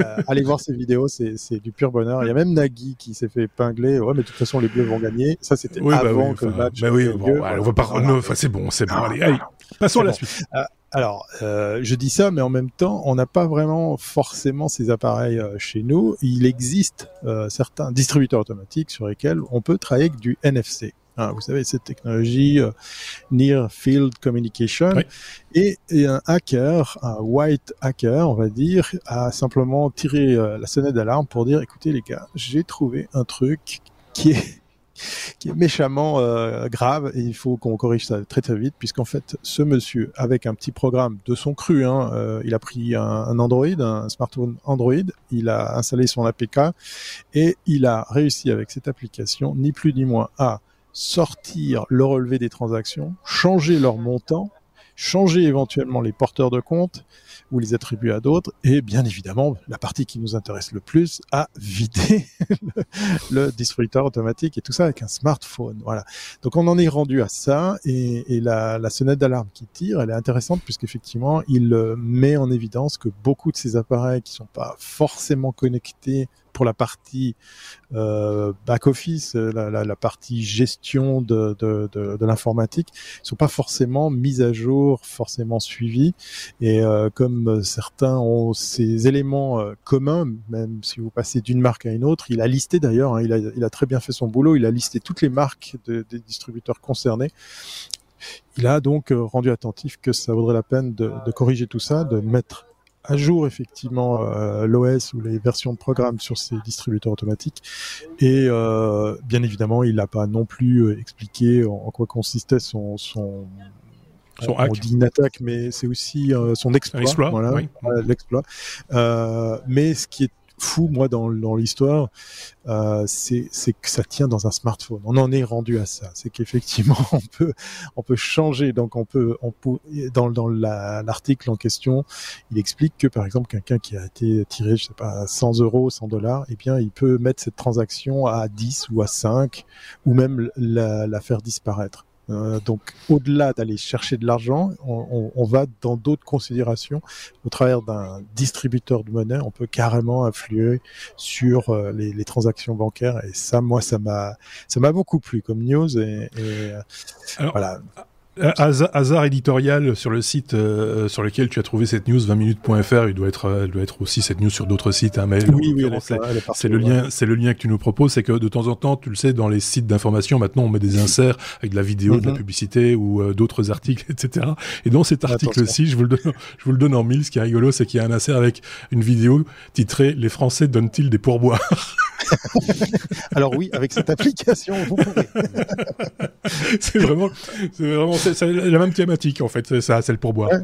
Euh, allez voir ces vidéos, c'est c'est du pur bonheur. Il y a même Nagui qui s'est fait épingler. Ouais, mais de toute façon, les Bleus vont gagner. Ça, c'était Oui, bah avant oui, que le match. Bah oui, bon, allez, on va pas, Voilà. non, enfin, c'est bon, c'est bon, allez, allez. Passons à la suite. Alors, euh, je dis ça, mais en même temps, on n'a pas vraiment forcément ces appareils euh, chez nous. Il existe euh, certains distributeurs automatiques sur lesquels on peut travailler avec du NFC. Hein, vous savez, cette technologie euh, Near Field Communication. Oui. Et, et un hacker, un white hacker, on va dire, a simplement tiré euh, la sonnette d'alarme pour dire, écoutez les gars, j'ai trouvé un truc qui est qui est méchamment euh, grave et il faut qu'on corrige ça très très vite puisqu'en fait ce monsieur avec un petit programme de son cru, hein, euh, il a pris un, un Android, un smartphone Android, il a installé son APK et il a réussi avec cette application ni plus ni moins à sortir le relevé des transactions, changer leur montant, changer éventuellement les porteurs de compte ou les attribuer à d'autres. Et bien évidemment la partie qui nous intéresse le plus à vider [LAUGHS] le, distributeur automatique et tout ça avec un smartphone. Voilà. Donc on en est rendu à ça et, et la, la sonnette d'alarme qui tire elle est intéressante puisqu'effectivement il euh, met en évidence que beaucoup de ces appareils qui sont pas forcément connectés pour la partie euh, back office, la, la, la partie gestion de, de, de, de l'informatique, sont pas forcément mises à jour, forcément suivies. Et euh, comme certains ont ces éléments euh, communs, même si vous passez d'une marque à une autre, il a listé d'ailleurs, hein, il, a, il a très bien fait son boulot, il a listé toutes les marques de, des distributeurs concernés. Il a donc euh, rendu attentif que ça vaudrait la peine de, de corriger tout ça, de mettre à jour effectivement euh, l'OS ou les versions de programme sur ces distributeurs automatiques. Et euh, bien évidemment, il n'a pas non plus euh, expliqué en, en quoi consistait son, son Son on, hack. on dit une attaque, mais c'est aussi euh, son exploit. Un exploit, voilà, oui. voilà, l'exploit. Euh, mais ce qui est fou, moi, dans, dans l'histoire, euh, c'est que ça tient dans un smartphone. On en est rendu à ça. C'est qu'effectivement, [LAUGHS] on peut on peut changer. Donc, on peut on peut dans dans la- l'article en question, il explique que par exemple, quelqu'un qui a été tiré, je sais pas, à 100 euros, 100 dollars, eh bien, il peut mettre cette transaction à 10 ou à 5, ou même la, la faire disparaître. Euh, donc, au-delà d'aller chercher de l'argent, on, on- on va dans d'autres considérations. Au travers d'un distributeur de monnaie, on peut carrément influer sur euh, les, les transactions bancaires. Et ça, moi, ça m'a, ça m'a beaucoup plu comme news. Et, et, euh, Alors, voilà. Euh, Hasard, hasard éditorial sur le site euh, sur lequel tu as trouvé cette news 20minutes.fr, il doit être, euh, il doit être aussi cette news sur d'autres sites, hein, mais Oui, oui, elle l'occurrence, c'est- elle le ouais. lien, c'est le lien que tu nous proposes, c'est que de temps en temps, tu le sais, dans les sites d'information, maintenant, on met des inserts avec de la vidéo, de la Mhm. publicité ou euh, d'autres articles, etc. Et dans cet article-ci, je vous le donne, je vous le donne en mille. Ce qui est rigolo, c'est qu'il y a un insert avec une vidéo titrée "Les Français donnent-ils des pourboires? [LAUGHS] Alors oui, avec cette application, vous pourrez. [LAUGHS] C'est vraiment, c'est vraiment, c'est c'est la même thématique en fait. C'est ça, c'est le pourboire. [LAUGHS]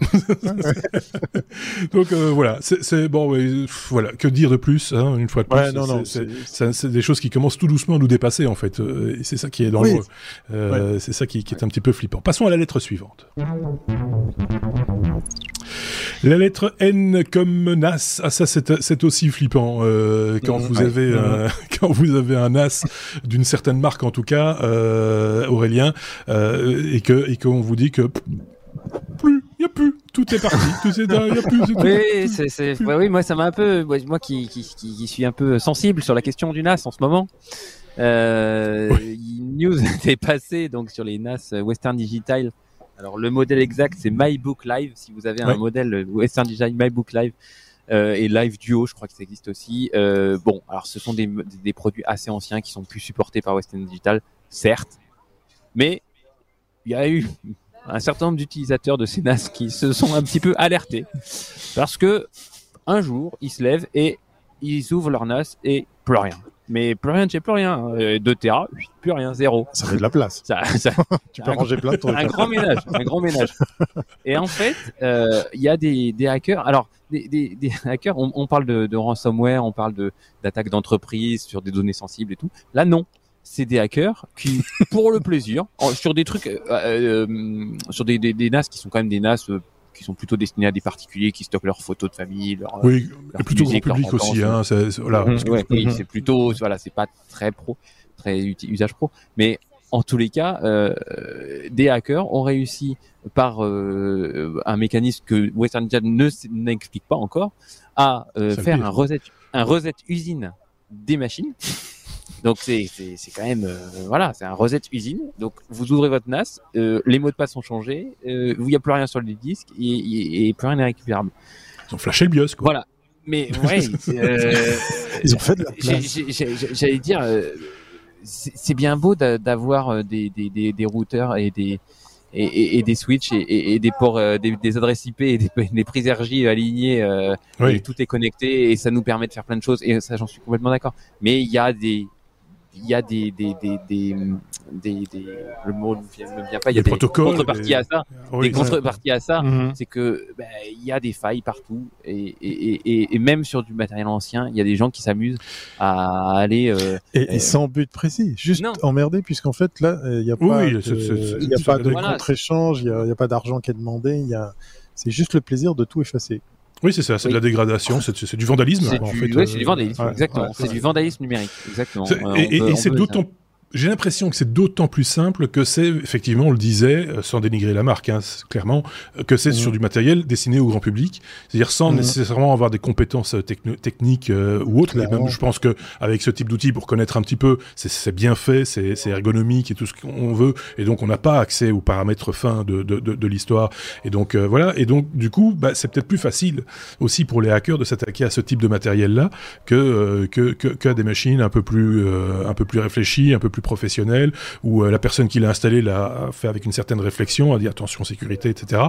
Donc euh, voilà, c'est c'est- bon, ouais, voilà, que dire de plus hein, une fois de plus? Ouais, non, non, c'est- c'est- c'est c'est des choses qui commencent tout doucement à nous dépasser en fait. euh, et c'est ça qui est dangereux. Oui. Euh, C'est ça qui, qui est un petit peu flippant. Passons à la lettre suivante. La lettre N comme menace. Ah ça c'est aussi flippant euh, quand vous Ouais. avez euh, [LAUGHS] quand vous avez un as d'une certaine marque en tout cas euh, Aurélien euh, et que et qu'on vous dit que plus il y a plus tout est parti. Tout est, y a plus, oui, c'est, c'est, oui, moi, ça m'a un peu, moi qui, qui, qui, suis un peu sensible sur la question du NAS en ce moment. Euh, une news [LAUGHS] était passée donc sur les NAS Western Digital. Alors le modèle exact c'est MyBook Live. Si vous avez un modèle Western Digital MyBook Live euh, et Live Duo, je crois que ça existe aussi. Euh, bon, alors ce sont des, des produits assez anciens qui sont plus supportés par Western Digital, certes, mais il y a eu un certain nombre d'utilisateurs de ces NAS qui se sont un petit peu alertés parce que un jour ils se lèvent et ils ouvrent leur NAS et plus rien. Mais plus rien, j'ai plus rien. 2 euh, Tera, plus rien, zéro. Ça fait de la place. Ça, ça, [LAUGHS] tu peux ranger plein de trucs. Un grand ménage, un grand ménage. Et en fait, euh, il y a des, des hackers. Alors, des, des, des hackers, on, on, parle de, de ransomware, on parle de d'attaques d'entreprise sur des données sensibles et tout. Là, non c'est des hackers qui, pour le plaisir, sur des trucs, euh, euh, sur des, des, des, NAS qui sont quand même des NAS euh, qui sont plutôt destinés à des particuliers qui stockent leurs photos de famille, leur, oui, plutôt grand public aussi, hein, c'est, voilà. Mhm, oui, c'est plutôt, voilà, c'est pas très pro, très usage pro, mais en tous les cas, euh, des hackers ont réussi par euh, un mécanisme que Western Digital ne n'explique pas encore à faire un reset, un reset usine des machines donc c'est c'est quand même euh, voilà, c'est un reset usine. Donc vous ouvrez votre NAS, euh, les mots de passe sont changés, euh, il n'y a plus rien sur les disques et, et, plus rien n'est récupérable. Ils ont flashé le BIOS quoi. Voilà. Mais ouais, [LAUGHS] ils ont fait de la place. J'allais dire, c'est bien beau d'avoir des, des, des, des routeurs et des et, et, des switches et, et des ports, des, des, adresses IP et des, [LAUGHS] des prises RJ alignées, euh, et tout est connecté et ça nous permet de faire plein de choses. Et ça, j'en suis complètement d'accord. Mais il y a des, il y a des, des, des, des, des, des le mot ne vient, pas, il y a des, contreparties à ça. des contreparties à ça, c'est que ben, il y a des failles partout et, et, et, et, même sur du matériel ancien, il y a des gens qui s'amusent à aller euh, et, euh, sans but précis, juste emmerder puisqu'en fait là il n'y a pas, de, il y a pas de contre-échange, il n'y a, a, pas d'argent qui est demandé, il y a c'est juste le plaisir de tout effacer. Oui, c'est ça, c'est de la dégradation, c'est du vandalisme. C'est du, fait, c'est du vandalisme, exactement. c'est du vandalisme numérique, exactement. Et, et c'est d'autant j'ai l'impression que c'est d'autant plus simple que c'est, effectivement, on le disait, euh, sans dénigrer la marque, hein, clairement, euh, que c'est mmh. sur du matériel destiné au grand public, c'est-à-dire sans mmh. nécessairement avoir des compétences euh, techniques ou autres. Même, je pense que avec ce type d'outil, pour connaître un petit peu, c'est bien fait, c'est ergonomique et tout ce qu'on veut, et donc on n'a pas accès aux paramètres fins de, de, de, de l'histoire. Et donc voilà. Et donc du coup, bah, c'est peut-être plus facile aussi pour les hackers de s'attaquer à ce type de matériel-là que, que, que, que, à des machines un peu plus un peu plus réfléchies, un peu plus professionnel, où euh, la personne qui l'a installé l'a fait avec une certaine réflexion, a dit attention sécurité, etc.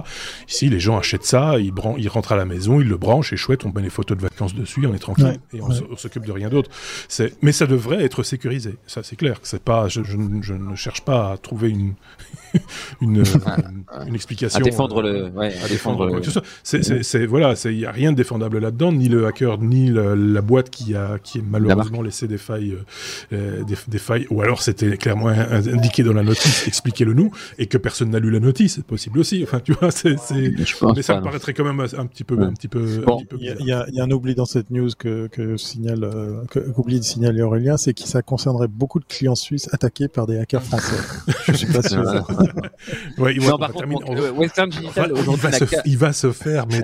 Ici, les gens achètent ça, ils, ils rentrent à la maison, ils le branchent, et chouette, on met les photos de vacances dessus, on est tranquille, et on s'occupe de rien d'autre. Mais ça devrait être sécurisé, ça c'est clair. C'est pas, je, ne cherche pas à trouver une, [LAUGHS] une, une, explication. À défendre le, ouais, à défendre le... C'est, voilà, il n'y a rien de défendable là-dedans, ni le hacker, ni la boîte qui a, qui a malheureusement laissé des failles, euh, des, des, failles, ou alors c'était clairement indiqué dans la notice, expliquez-le nous, et que personne n'a lu la notice, c'est possible aussi. Enfin, tu vois, c'est, mais ça me paraîtrait quand même un petit peu, un petit peu. il y, a, y, a un oubli dans cette news que, que signale, euh, qu'oublie de signaler Aurélien, c'est que ça concernerait beaucoup de clients suisses attaqués par des hackers français. [LAUGHS] Je suis pas sûr. [LAUGHS] ouais, il, va, Western Digital, il, va se, faire, mais...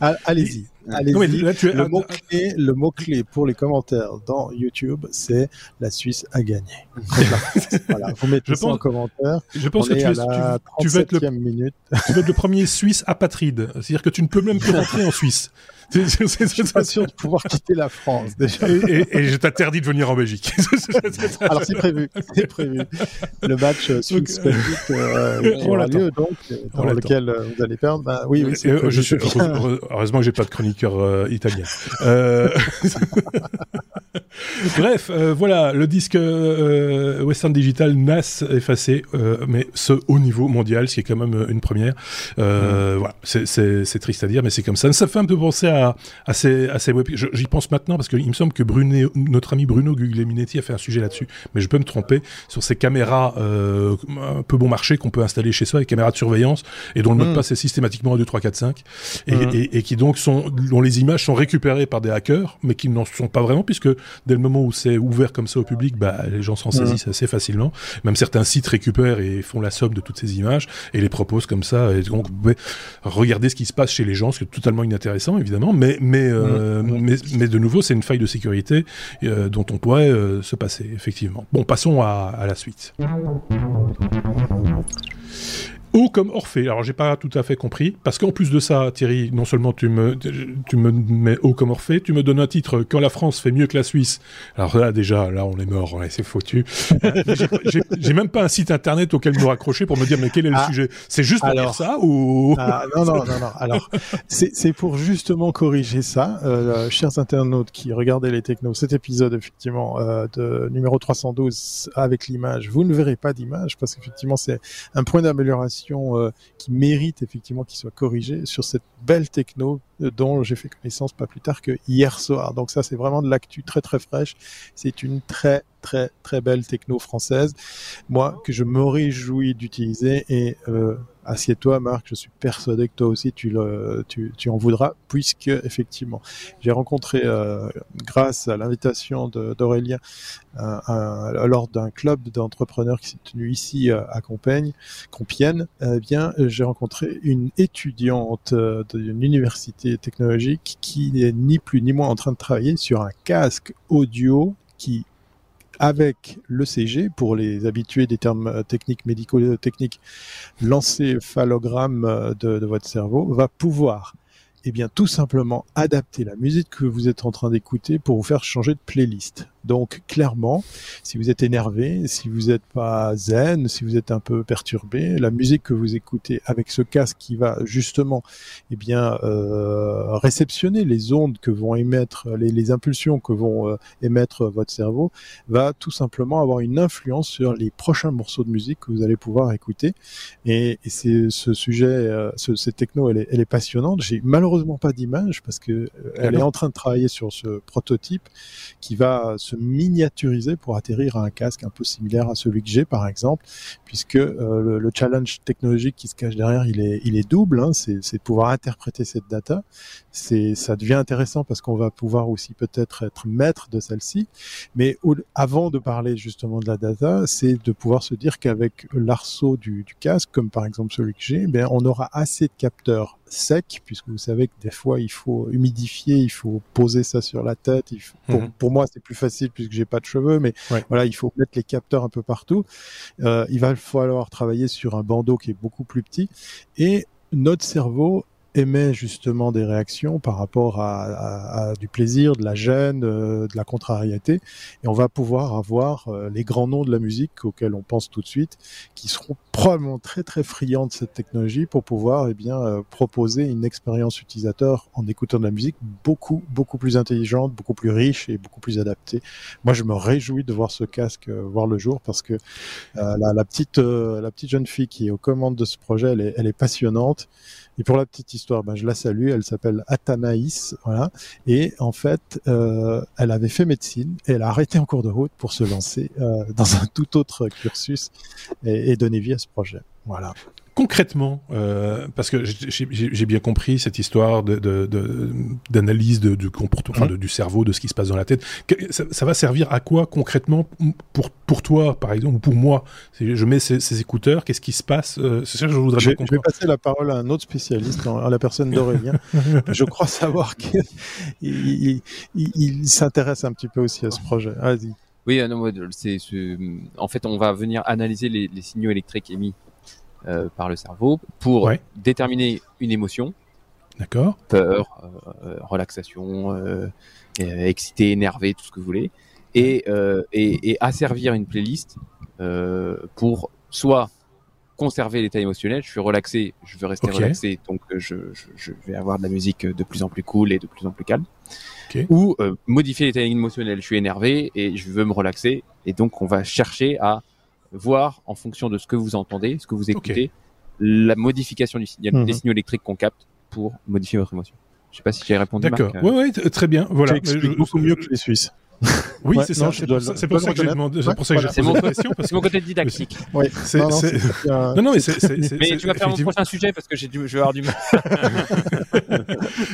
Ah, [LAUGHS] allez-y. Le, mot -clé, le mot clé pour les commentaires dans YouTube, c'est la Suisse a gagné. [LAUGHS] voilà, vous mettez je ça pense, en commentaire. Je pense que tu, es, tu, être le, minute. tu être le premier Suisse apatride. C'est-à-dire que tu ne peux même plus rentrer en Suisse. [LAUGHS] C'est pas sûr de pouvoir quitter la France déjà. Et, et, je t'interdis de venir en Belgique. [LAUGHS] Alors c'est prévu, c'est prévu. Le match euh, Belgique euh, qui aura lieu donc dans lequel euh, vous allez perdre. Bah, oui, oui. Euh, je suis heureusement que j'ai pas de chroniqueur euh, [LAUGHS] italien. Euh... Bref, voilà le disque Western Digital NAS effacé, mais ce haut niveau mondial, ce qui est quand même une première. Mm. Voilà, c'est triste à dire, mais c'est comme ça. Ça fait un peu penser à à, ces, à ces web. J'y pense maintenant parce qu'il me semble que Bruno, notre ami Bruno Guglielminetti a fait un sujet là-dessus, mais je peux me tromper sur ces caméras euh, un peu bon marché qu'on peut installer chez soi, les caméras de surveillance et dont le mot de mm. passe est systématiquement 1, 2, 3, 4, 5 et, mm. et, et, qui donc sont dont les images sont récupérées par des hackers, mais qui n'en sont pas vraiment puisque dès le moment où c'est ouvert comme ça au public, bah les gens s'en saisissent assez facilement. Même certains sites récupèrent et font la somme de toutes ces images et les proposent comme ça. Et donc, vous pouvez regarder ce qui se passe chez les gens, ce qui est totalement inintéressant, évidemment. Mais, mais, euh, mais, mais, de nouveau, c'est une faille de sécurité euh, dont on pourrait euh, se passer, effectivement. Bon, passons à, à la suite. O comme Orphée. Alors j'ai pas tout à fait compris parce qu'en plus de ça, Thierry, non seulement tu me tu me mets O comme Orphée, tu me donnes un titre quand la France fait mieux que la Suisse. Alors là déjà, là on est mort, c'est foutu. [LAUGHS] j'ai même pas un site internet auquel me raccrocher pour me dire mais quel est le ah, sujet? C'est juste pour dire ça ou? Ah, Non non non non. Alors c'est pour justement corriger ça, euh, chers internautes qui regardaient les technos. Cet épisode effectivement euh, de numéro 312 avec l'image, vous ne verrez pas d'image parce qu'effectivement c'est un point d'amélioration euh, qui mérite effectivement qu'il soit corrigé sur cette belle techno euh, dont j'ai fait connaissance pas plus tard que hier soir. Donc ça, c'est vraiment de l'actu très très fraîche. C'est une très très très belle techno française, moi que je me réjouis d'utiliser et euh, assieds-toi Marc, je suis persuadé que toi aussi tu, en voudras puisque effectivement j'ai rencontré euh, grâce à l'invitation d'Aurélien lors d'un club d'entrepreneurs qui s'est tenu ici à Compiègne, Compiègne eh bien j'ai rencontré une étudiante d'une université technologique qui n'est ni plus ni moins en train de travailler sur un casque audio qui avec l'ECG, pour les habitués des termes euh, techniques, médico-techniques, l'encéphalogramme euh, de, de votre cerveau, va pouvoir eh bien, tout simplement adapter la musique que vous êtes en train d'écouter pour vous faire changer de playlist. Donc clairement, si vous êtes énervé, si vous n'êtes pas zen, si vous êtes un peu perturbé, la musique que vous écoutez avec ce casque qui va justement eh bien euh, réceptionner les ondes que vont émettre les, les impulsions que vont euh, émettre votre cerveau va tout simplement avoir une influence sur les prochains morceaux de musique que vous allez pouvoir écouter. Et, et c'est ce sujet, euh, ce, cette techno, elle est, elle est passionnante. J'ai malheureusement pas d'image parce que euh, elle est en train de travailler sur ce prototype qui va se miniaturiser pour atterrir à un casque un peu similaire à celui que j'ai par exemple, puisque euh, le, challenge technologique qui se cache derrière, il est, il est double, hein, c'est de pouvoir interpréter cette data. C'est, ça devient intéressant parce qu'on va pouvoir aussi peut-être être maître de celle-ci, mais avant de parler justement de la data, c'est de pouvoir se dire qu'avec l'arceau du, casque, comme par exemple celui que j'ai, ben on aura assez de capteurs secs, puisque vous savez que des fois il faut humidifier, il faut poser ça sur la tête. Il pour, mhm. pour, moi, c'est plus facile puisque j'ai pas de cheveux, mais voilà, il faut mettre les capteurs un peu partout. Euh, il va falloir travailler sur un bandeau qui est beaucoup plus petit et notre cerveau émet justement des réactions par rapport à, du plaisir, de la gêne, euh, de la contrariété, et on va pouvoir avoir euh, les grands noms de la musique auxquels on pense tout de suite, qui seront probablement très très friands de cette technologie pour pouvoir eh bien euh, proposer une expérience utilisateur en écoutant de la musique beaucoup beaucoup plus intelligente, beaucoup plus riche et beaucoup plus adaptée. Moi, je me réjouis de voir ce casque voir le jour parce que la, petite la petite jeune fille qui est aux commandes de ce projet, elle est, elle est passionnante. Et pour la petite ben, je la salue. Elle s'appelle Atanaïs, voilà. Et en fait, euh, elle avait fait médecine et elle a arrêté en cours de route pour se lancer euh, dans un tout autre cursus et donner vie à ce projet. Voilà concrètement, euh, parce que j'ai bien compris cette histoire d'analyse de, de, du comportement, mmh. du cerveau, de ce qui se passe dans la tête, ça, va servir à quoi concrètement pour, pour toi, par exemple, ou pour moi? Je mets ces, écouteurs, qu'est-ce qui se passe euh, C'est ça que je voudrais je, je vais passer la parole à un autre spécialiste, à la personne d'Aurélien. [LAUGHS] je crois savoir qu'il [LAUGHS] il, il, s'intéresse un petit peu aussi à ce projet. Vas-y. Oui, euh, non, c'est, en fait, on va venir analyser les, les signaux électriques émis euh, par le cerveau pour déterminer une émotion. D'accord. Peur, euh, relaxation, euh, excité, énervé, tout ce que vous voulez. Et, et, et asservir une playlist pour soit conserver l'état émotionnel. Je suis relaxé, je veux rester relaxé, donc je, je, je, vais avoir de la musique de plus en plus cool et de plus en plus calme. Ou modifier l'état émotionnel. Je suis énervé et je veux me relaxer, et donc on va chercher à voir en fonction de ce que vous entendez, ce que vous écoutez, la modification du signal, des mhm. signaux électriques qu'on capte pour modifier votre émotion. Je sais pas si j'ai répondu. D'accord. Oui, oui, très bien. Voilà. explique beaucoup mieux que les Suisses. [LAUGHS] Oui, Ouais, c'est ça. C'est pour ça, pour que j'ai demandé. C'est pour ça que j'ai C'est posé mon, la question parce c'est mon côté didactique. [LAUGHS] Oui. C'est- non, non, [LAUGHS] Non, non, mais c'est. Mais tu vas faire mon prochain sujet parce que j'ai dû, je vais avoir du mal.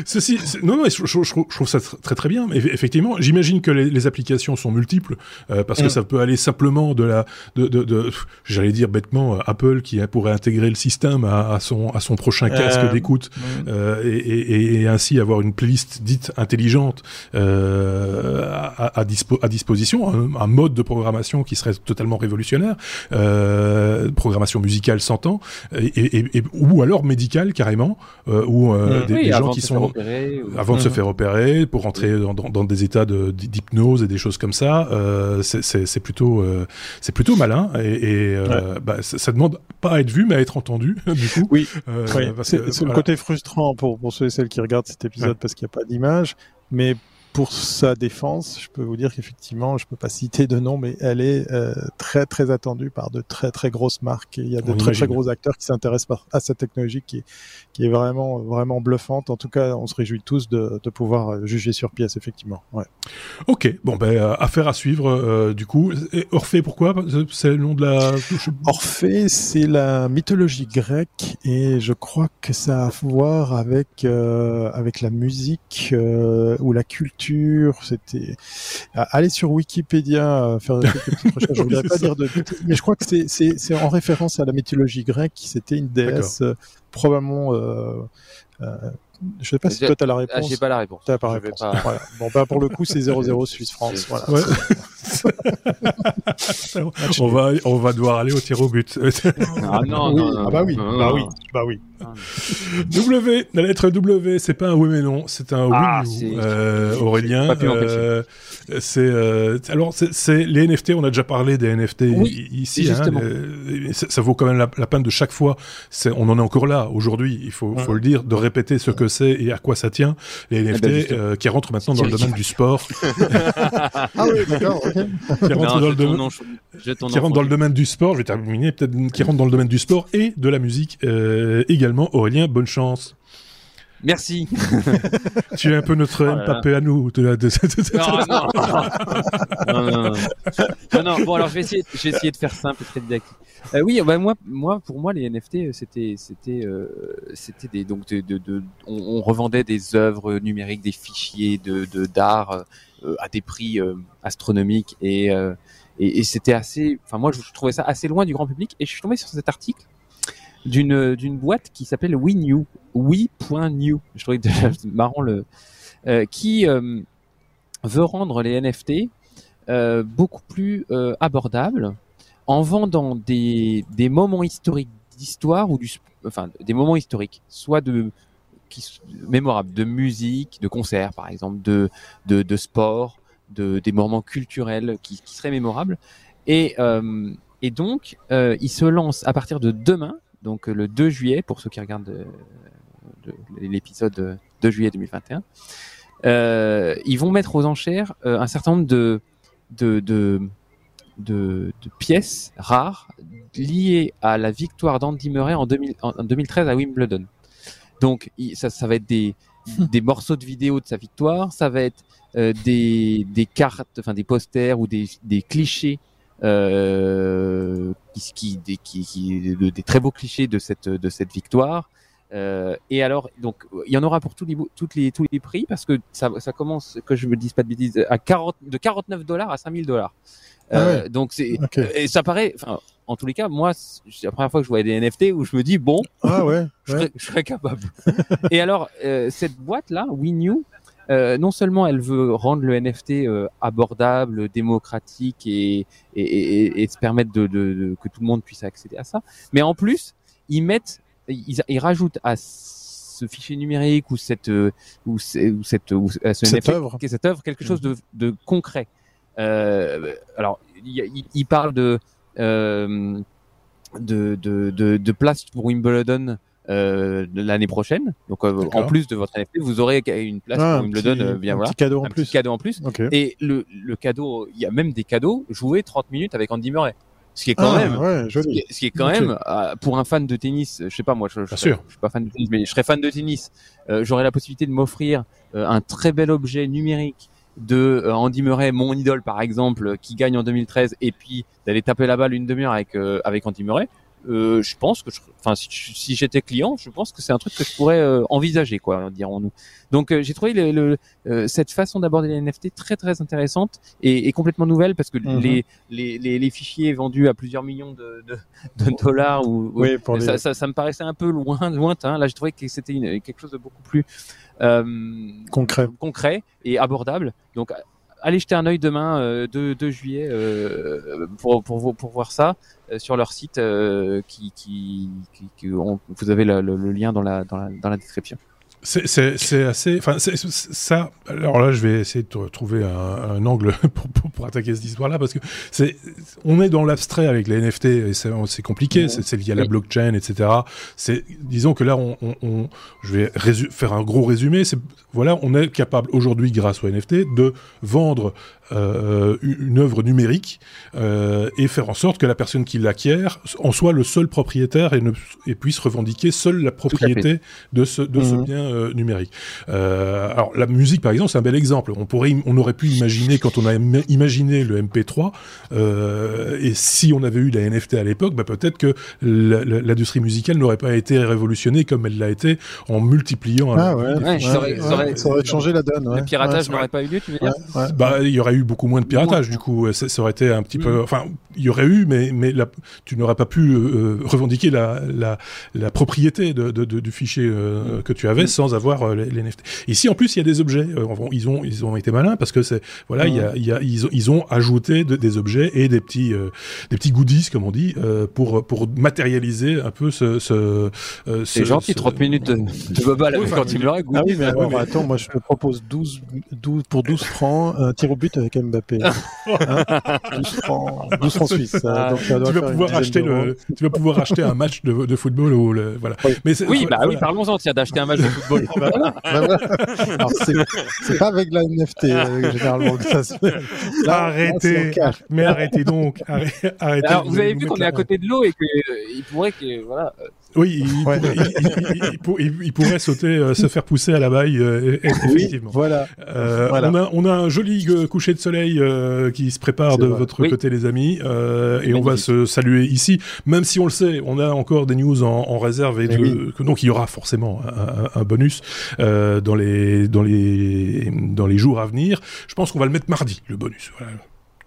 Ceci, non, non, je, je- je trouve- je trouve ça tr- très très bien. Mais eff- effectivement, j'imagine que les, les applications sont multiples euh, parce que Mm. ça peut aller simplement de la, de, de, de j'allais dire bêtement, euh, Apple qui hein, pourrait intégrer le système à, à son à son prochain casque Euh, d'écoute Mm. euh, et, et, et ainsi avoir une playlist dite intelligente euh, à, à, dispo- à disposition, un, un mode de programmation qui serait totalement révolutionnaire, euh, programmation musicale s'entend, et, et, et- ou alors médicale carrément, euh, où euh, Mm. des, Oui, des gens qui sont opérer, ou- avant de se Mhm. faire opérer pour rentrer dans, dans, dans des états de- d'hypnose et des choses comme ça, euh, c'est- c'est c'est plutôt euh, c'est plutôt malin et, et euh, bah, ça, ça demande pas à être vu mais à être entendu [LAUGHS] du coup. Oui, Euh, c'est le côté frustrant pour, pour ceux et celles qui regardent cet épisode Ouais. parce qu'il n'y a pas d'image. Mais pour sa défense, je peux vous dire qu'effectivement, je peux pas citer de nom, mais elle est euh, très très attendue par de très très grosses marques. Et il y a de On très très gros acteurs qui s'intéressent à cette technologie qui est, qui est vraiment vraiment bluffante. En tout cas, on se réjouit tous de, de pouvoir euh, juger sur pièce, effectivement. Ouais. Ok, bon ben euh, affaire à suivre euh, du coup. Et Orphée pourquoi? C'est le nom de la. Orphée, c'est la mythologie grecque et je crois que ça a à voir avec avec la musique ou la culture. C'était Ah, allez sur Wikipédia euh, faire quelques petites recherches. Je voudrais [LAUGHS] pas ça. dire de mais je crois que c'est en référence à la mythologie grecque. C'était une déesse euh, probablement. Euh, euh, je sais pas si toi t'as la Ah, réponse. j'ai pas la réponse. T'as pas la réponse. pas- Voilà. Bon bah pour le coup c'est [LAUGHS] 0-0 Suisse France. Voilà. Ouais. [LAUGHS] on va on va devoir aller au tir au but. Ah non, non, non, ah bah oui, non, bah non. oui, bah oui. W, la lettre W, c'est pas un oui mais non, c'est un Ah, oui c'est- euh, Aurélien. Euh, c'est euh, alors c'est- les NFT, on a déjà parlé des NFT Oui, ici. Hein, ça, vaut quand même la, la peine de chaque fois. On en est encore là aujourd'hui. Il faut, faut le dire, de répéter ce que c'est et à quoi ça tient. Les NFT ben, euh, qui rentrent maintenant dans le domaine du sport, [LAUGHS] Ah oui, d'accord. ok. qui rentrent dans le domaine nom, je ton qui nom, rentrent dans le domaine du sport, je vais terminer peut-être qui rentrent dans le domaine du sport et de la musique euh, également. Aurélien, bonne chance. Merci. [LAUGHS] Tu es un peu notre Oh. Mbappé à nous. De la, de- de- [LAUGHS] Non, non. non, Bon, alors je vais essayer, je vais essayer de faire simple et très didactique. Euh, oui, bah, moi, moi, pour moi, les NFT, euh, c'était, c'était, euh, c'était des, donc, de, de, de- on, on revendait des œuvres numériques, des fichiers de, d'art euh, à des prix astronomiques et, et, et c'était assez, enfin, moi, je trouvais ça assez loin du grand public et je suis tombé sur cet article d'une d'une boîte qui s'appelle WeNew, We.new. Je trouvais déjà marrant le, euh, qui euh, veut rendre les NFT euh, beaucoup plus euh, abordables en vendant des, des moments historiques d'histoire ou du enfin des moments historiques soit de qui mémorables de musique de concert par exemple de de, de sport de des moments culturels qui, qui seraient mémorables et euh, et donc euh, il se lance à partir de demain donc euh, le 2 juillet pour ceux qui regardent euh, l'épisode euh, 2 juillet 2021 euh, ils vont mettre aux enchères euh, un certain nombre de, de, de, de, de pièces rares liées à la victoire d'Andy Murray en, 2000 en- en 2013 à Wimbledon. Donc ça, ça va être des, [LAUGHS] des morceaux de vidéo de sa victoire, ça va être euh, des, des cartes, enfin des posters ou des, des clichés. Euh, qui, qui, des, qui, qui- de- des très beaux clichés de cette de cette victoire euh, et alors, donc, il y en aura pour tous les, toutes les, tous les prix parce que ça, ça commence, que je me dise pas de bêtises, à 40, de 49 dollars à 5000 dollars. Ah Donc c'est, et ça paraît, enfin, en tous les cas, moi, c'est la première fois que je voyais des NFT où je me dis bon, Ah ouais. [LAUGHS] je, ouais. serais, je serais capable. et alors, euh, cette boîte là, WeNew, euh, non seulement elle veut rendre le NFT euh, abordable, démocratique et, et, et, et se permettre de, de, de- que tout le monde puisse accéder à ça, mais en plus, ils mettent, ils, ils rajoutent à ce fichier numérique ou cette euh, ou, ce- ou cette ou à ce Cette NFT, œuvre. cette œuvre quelque chose de, de concret. Euh, alors, il- il parle de euh, de, de, de, de place pour Wimbledon euh, l'année prochaine. Donc, euh, en plus de votre NFT, vous aurez une place Ah, pour un Wimbledon. petit- euh, bien un voilà, petit cadeau en un plus. petit cadeau en plus. Ok. Et le, le cadeau, il y a même des cadeaux. Jouer 30 minutes avec Andy Murray. Ce qui est quand Ah, même, ouais, ce qui est, ce qui est quand même euh, pour un fan de tennis, je sais pas moi, je, je, sûr. suis pas fan de tennis, mais je serais fan de tennis. euh, J'aurais la possibilité de m'offrir euh, un très bel objet numérique de Andy Murray, mon idole par exemple, qui gagne en 2013, et puis d'aller taper la balle une demi-heure avec euh, avec Andy Murray. Euh, je pense que, je- enfin, si, j'étais client, je pense que c'est un truc que je pourrais euh, envisager, quoi, dirons-nous. Donc, euh, j'ai trouvé le, le- euh, cette façon d'aborder les NFT très très intéressante et, et complètement nouvelle parce que Mhm. les, les, les, les fichiers vendus à plusieurs millions de, de, de dollars ou, ou- Oui, pour les- ça, ça, ça me paraissait un peu loin, lointain. Là, j'ai trouvé que c'était quelque chose de beaucoup plus euh, Concret. concret et abordable. Donc, allez jeter un œil demain, euh, 2, 2 juillet, euh, pour, pour, pour voir ça euh, sur leur site. euh, qui, qui, qui, qui- on- vous avez le- le lien dans la, dans la, dans la description. C'est- assez. Enfin, ça. Alors là, je vais essayer de trouver un, un angle [LAUGHS] pour, pour, pour attaquer cette histoire-là parce que c'est. On est dans l'abstrait avec les NFT et c'est compliqué. Mhm. C'est lié à la blockchain, etc. C'est. Disons que là, on. on, on- je vais faire un gros résumé. C'est voilà, on est capable aujourd'hui, grâce aux NFT, de vendre euh, une une œuvre numérique euh, et faire en sorte que la personne qui l'acquiert en soit le seul propriétaire et, ne, et puisse revendiquer seule la propriété de ce, de ce Mhm. bien euh, numérique. Euh, alors la musique par exemple c'est un bel exemple. On pourrait, on aurait pu imaginer quand on a im- imaginé le MP3 euh, et si on avait eu la NFT à l'époque, bah, peut-être que l'industrie musicale n'aurait pas été révolutionnée comme elle l'a été en multipliant. Ah un- ouais, Ouais, ouais, ça aurait- ouais, ça aurait- ça aurait changé la donne. ouais. le piratage Ouais, n'aurait pas eu lieu, tu veux ouais, dire? Ouais. Bah, il y aurait eu beaucoup moins de piratage, du coup. Ça, ça aurait été un petit Mm. peu. Enfin, il y aurait eu, mais mais la- tu n'aurais pas pu euh, revendiquer la, la, la propriété de, de- de- du fichier euh, que tu avais Mm. sans avoir euh, les, les NFT. Ici, en plus, il y a des objets. Euh, ils ont ils ont été malins parce que c'est voilà, il y a, il y a ils ont ils ont ajouté de- des objets et des petits euh, des petits goodies, comme on dit, euh, pour pour matérialiser un peu ce. ce euh, C'est ce- gentil, ce- 30 minutes de, bobal avec enfin, Andy Murray. Ah oui, mais alors, mais- attends, moi je te propose 12, 12 pour 12 francs, un tir au but avec Mbappé. [LAUGHS] Hein 12 francs, 12 francs suisses. Ah, euh, donc ça doit tu vas pouvoir acheter d'euros. le, tu vas pouvoir acheter un match de, de football ou le, voilà. Oui. Mais c'est- Oui, bah voilà. oui, parlons-en, tiens, d'acheter un match de football. [LAUGHS] Bah voilà, bah voilà. Alors c'est pas avec la NFT euh, généralement que ça se fait. Là, Arrêtez. Mais arrêtez donc, arrêtez. arrêtez Alors, vous avez vu qu'on est à côté de l'eau et qu'il pourrait que, voilà. euh, Oui, il, Ouais. pourrait, il- il- il- il pour- il- il pourrait sauter, euh, se faire pousser à la baille, euh, e- Oui, effectivement. voilà. Euh, Voilà. on, a, on a un joli coucher de soleil euh, qui se prépare de vrai. votre Oui. côté, les amis, euh, et on va se saluer ici, même si on le sait, on a encore des news en, en réserve, et Eh de- oui. que- donc il y aura forcément un, un- un bonus euh, dans les dans les dans les jours à venir. Je pense qu'on va le mettre mardi, le bonus. Voilà.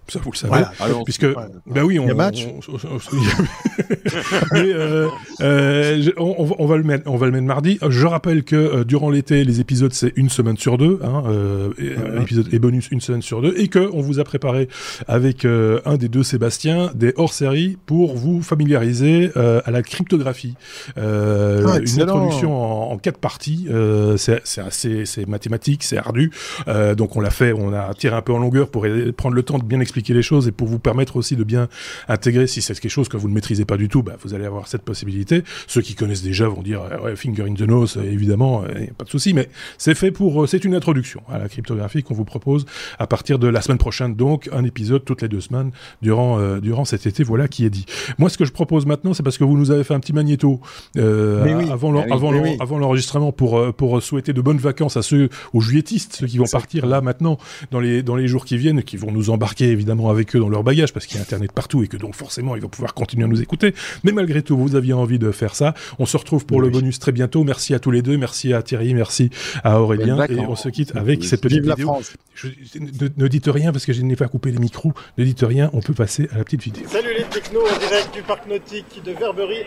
Ça, vous le savez. Voilà. allons- Puisque, Ouais. bah oui, on, Il y a match on- on- on- [LAUGHS] mais euh, euh, je- on, on va- le mettre, on va le mettre mardi. Je rappelle que euh, durant l'été, les épisodes c'est une semaine sur deux, hein, euh, et, Ouais. un épisode et bonus une semaine sur deux, et que on vous a préparé avec euh, un des deux Sébastien des hors-séries pour vous familiariser euh, à la cryptographie. Euh, Ah, une introduction en, en quatre parties. Euh, c'est assez, c'est mathématique, c'est ardu. Euh, donc on l'a fait, on a tiré un peu en longueur pour prendre le temps de bien expliquer les choses et pour vous permettre aussi de bien intégrer. Si c'est quelque chose que vous ne maîtrisez pas du tout, bah, vous allez avoir cette possibilité. Ceux qui connaissent déjà vont dire euh, ouais, finger in the nose, euh, évidemment, euh, y a pas de souci. Mais c'est fait pour, c'est une introduction à la cryptographie qu'on vous propose à partir de la semaine prochaine. Donc un épisode toutes les deux semaines durant euh, durant cet été. Voilà qui est dit. Moi, ce que je propose maintenant, c'est parce que vous nous avez fait un petit magnéto euh, oui. avant avant oui. l'enregistrement pour pour souhaiter de bonnes vacances à ceux aux juilletistes, ceux qui vont partir là maintenant dans les dans les jours qui viennent, qui vont nous embarquer évidemment avec eux dans leur bagage parce qu'il y a internet partout et que donc forcément ils vont pouvoir continuer à nous écouter. Mais malgré tout, vous aviez envie de faire ça. On se retrouve pour Oui. le bonus très bientôt. Merci à tous les deux, merci à Thierry, merci à Aurélien et on se quitte avec cette petite la vidéo. France. Je- ne, ne dites rien parce que je n'ai pas coupé les micros. Ne dites rien, on peut passer à la petite vidéo. Salut les technos en direct du parc nautique de Verberie.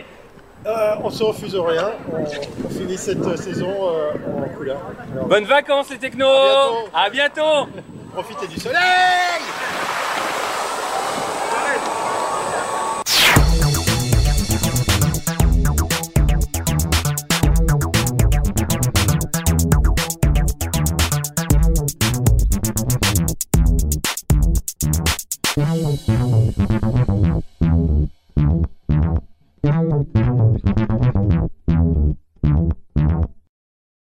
Euh, on se refuse rien, on, on finit cette euh, saison euh, en couleur. Alors, Bonnes vacances les technos bientôt. À bientôt Profitez du soleil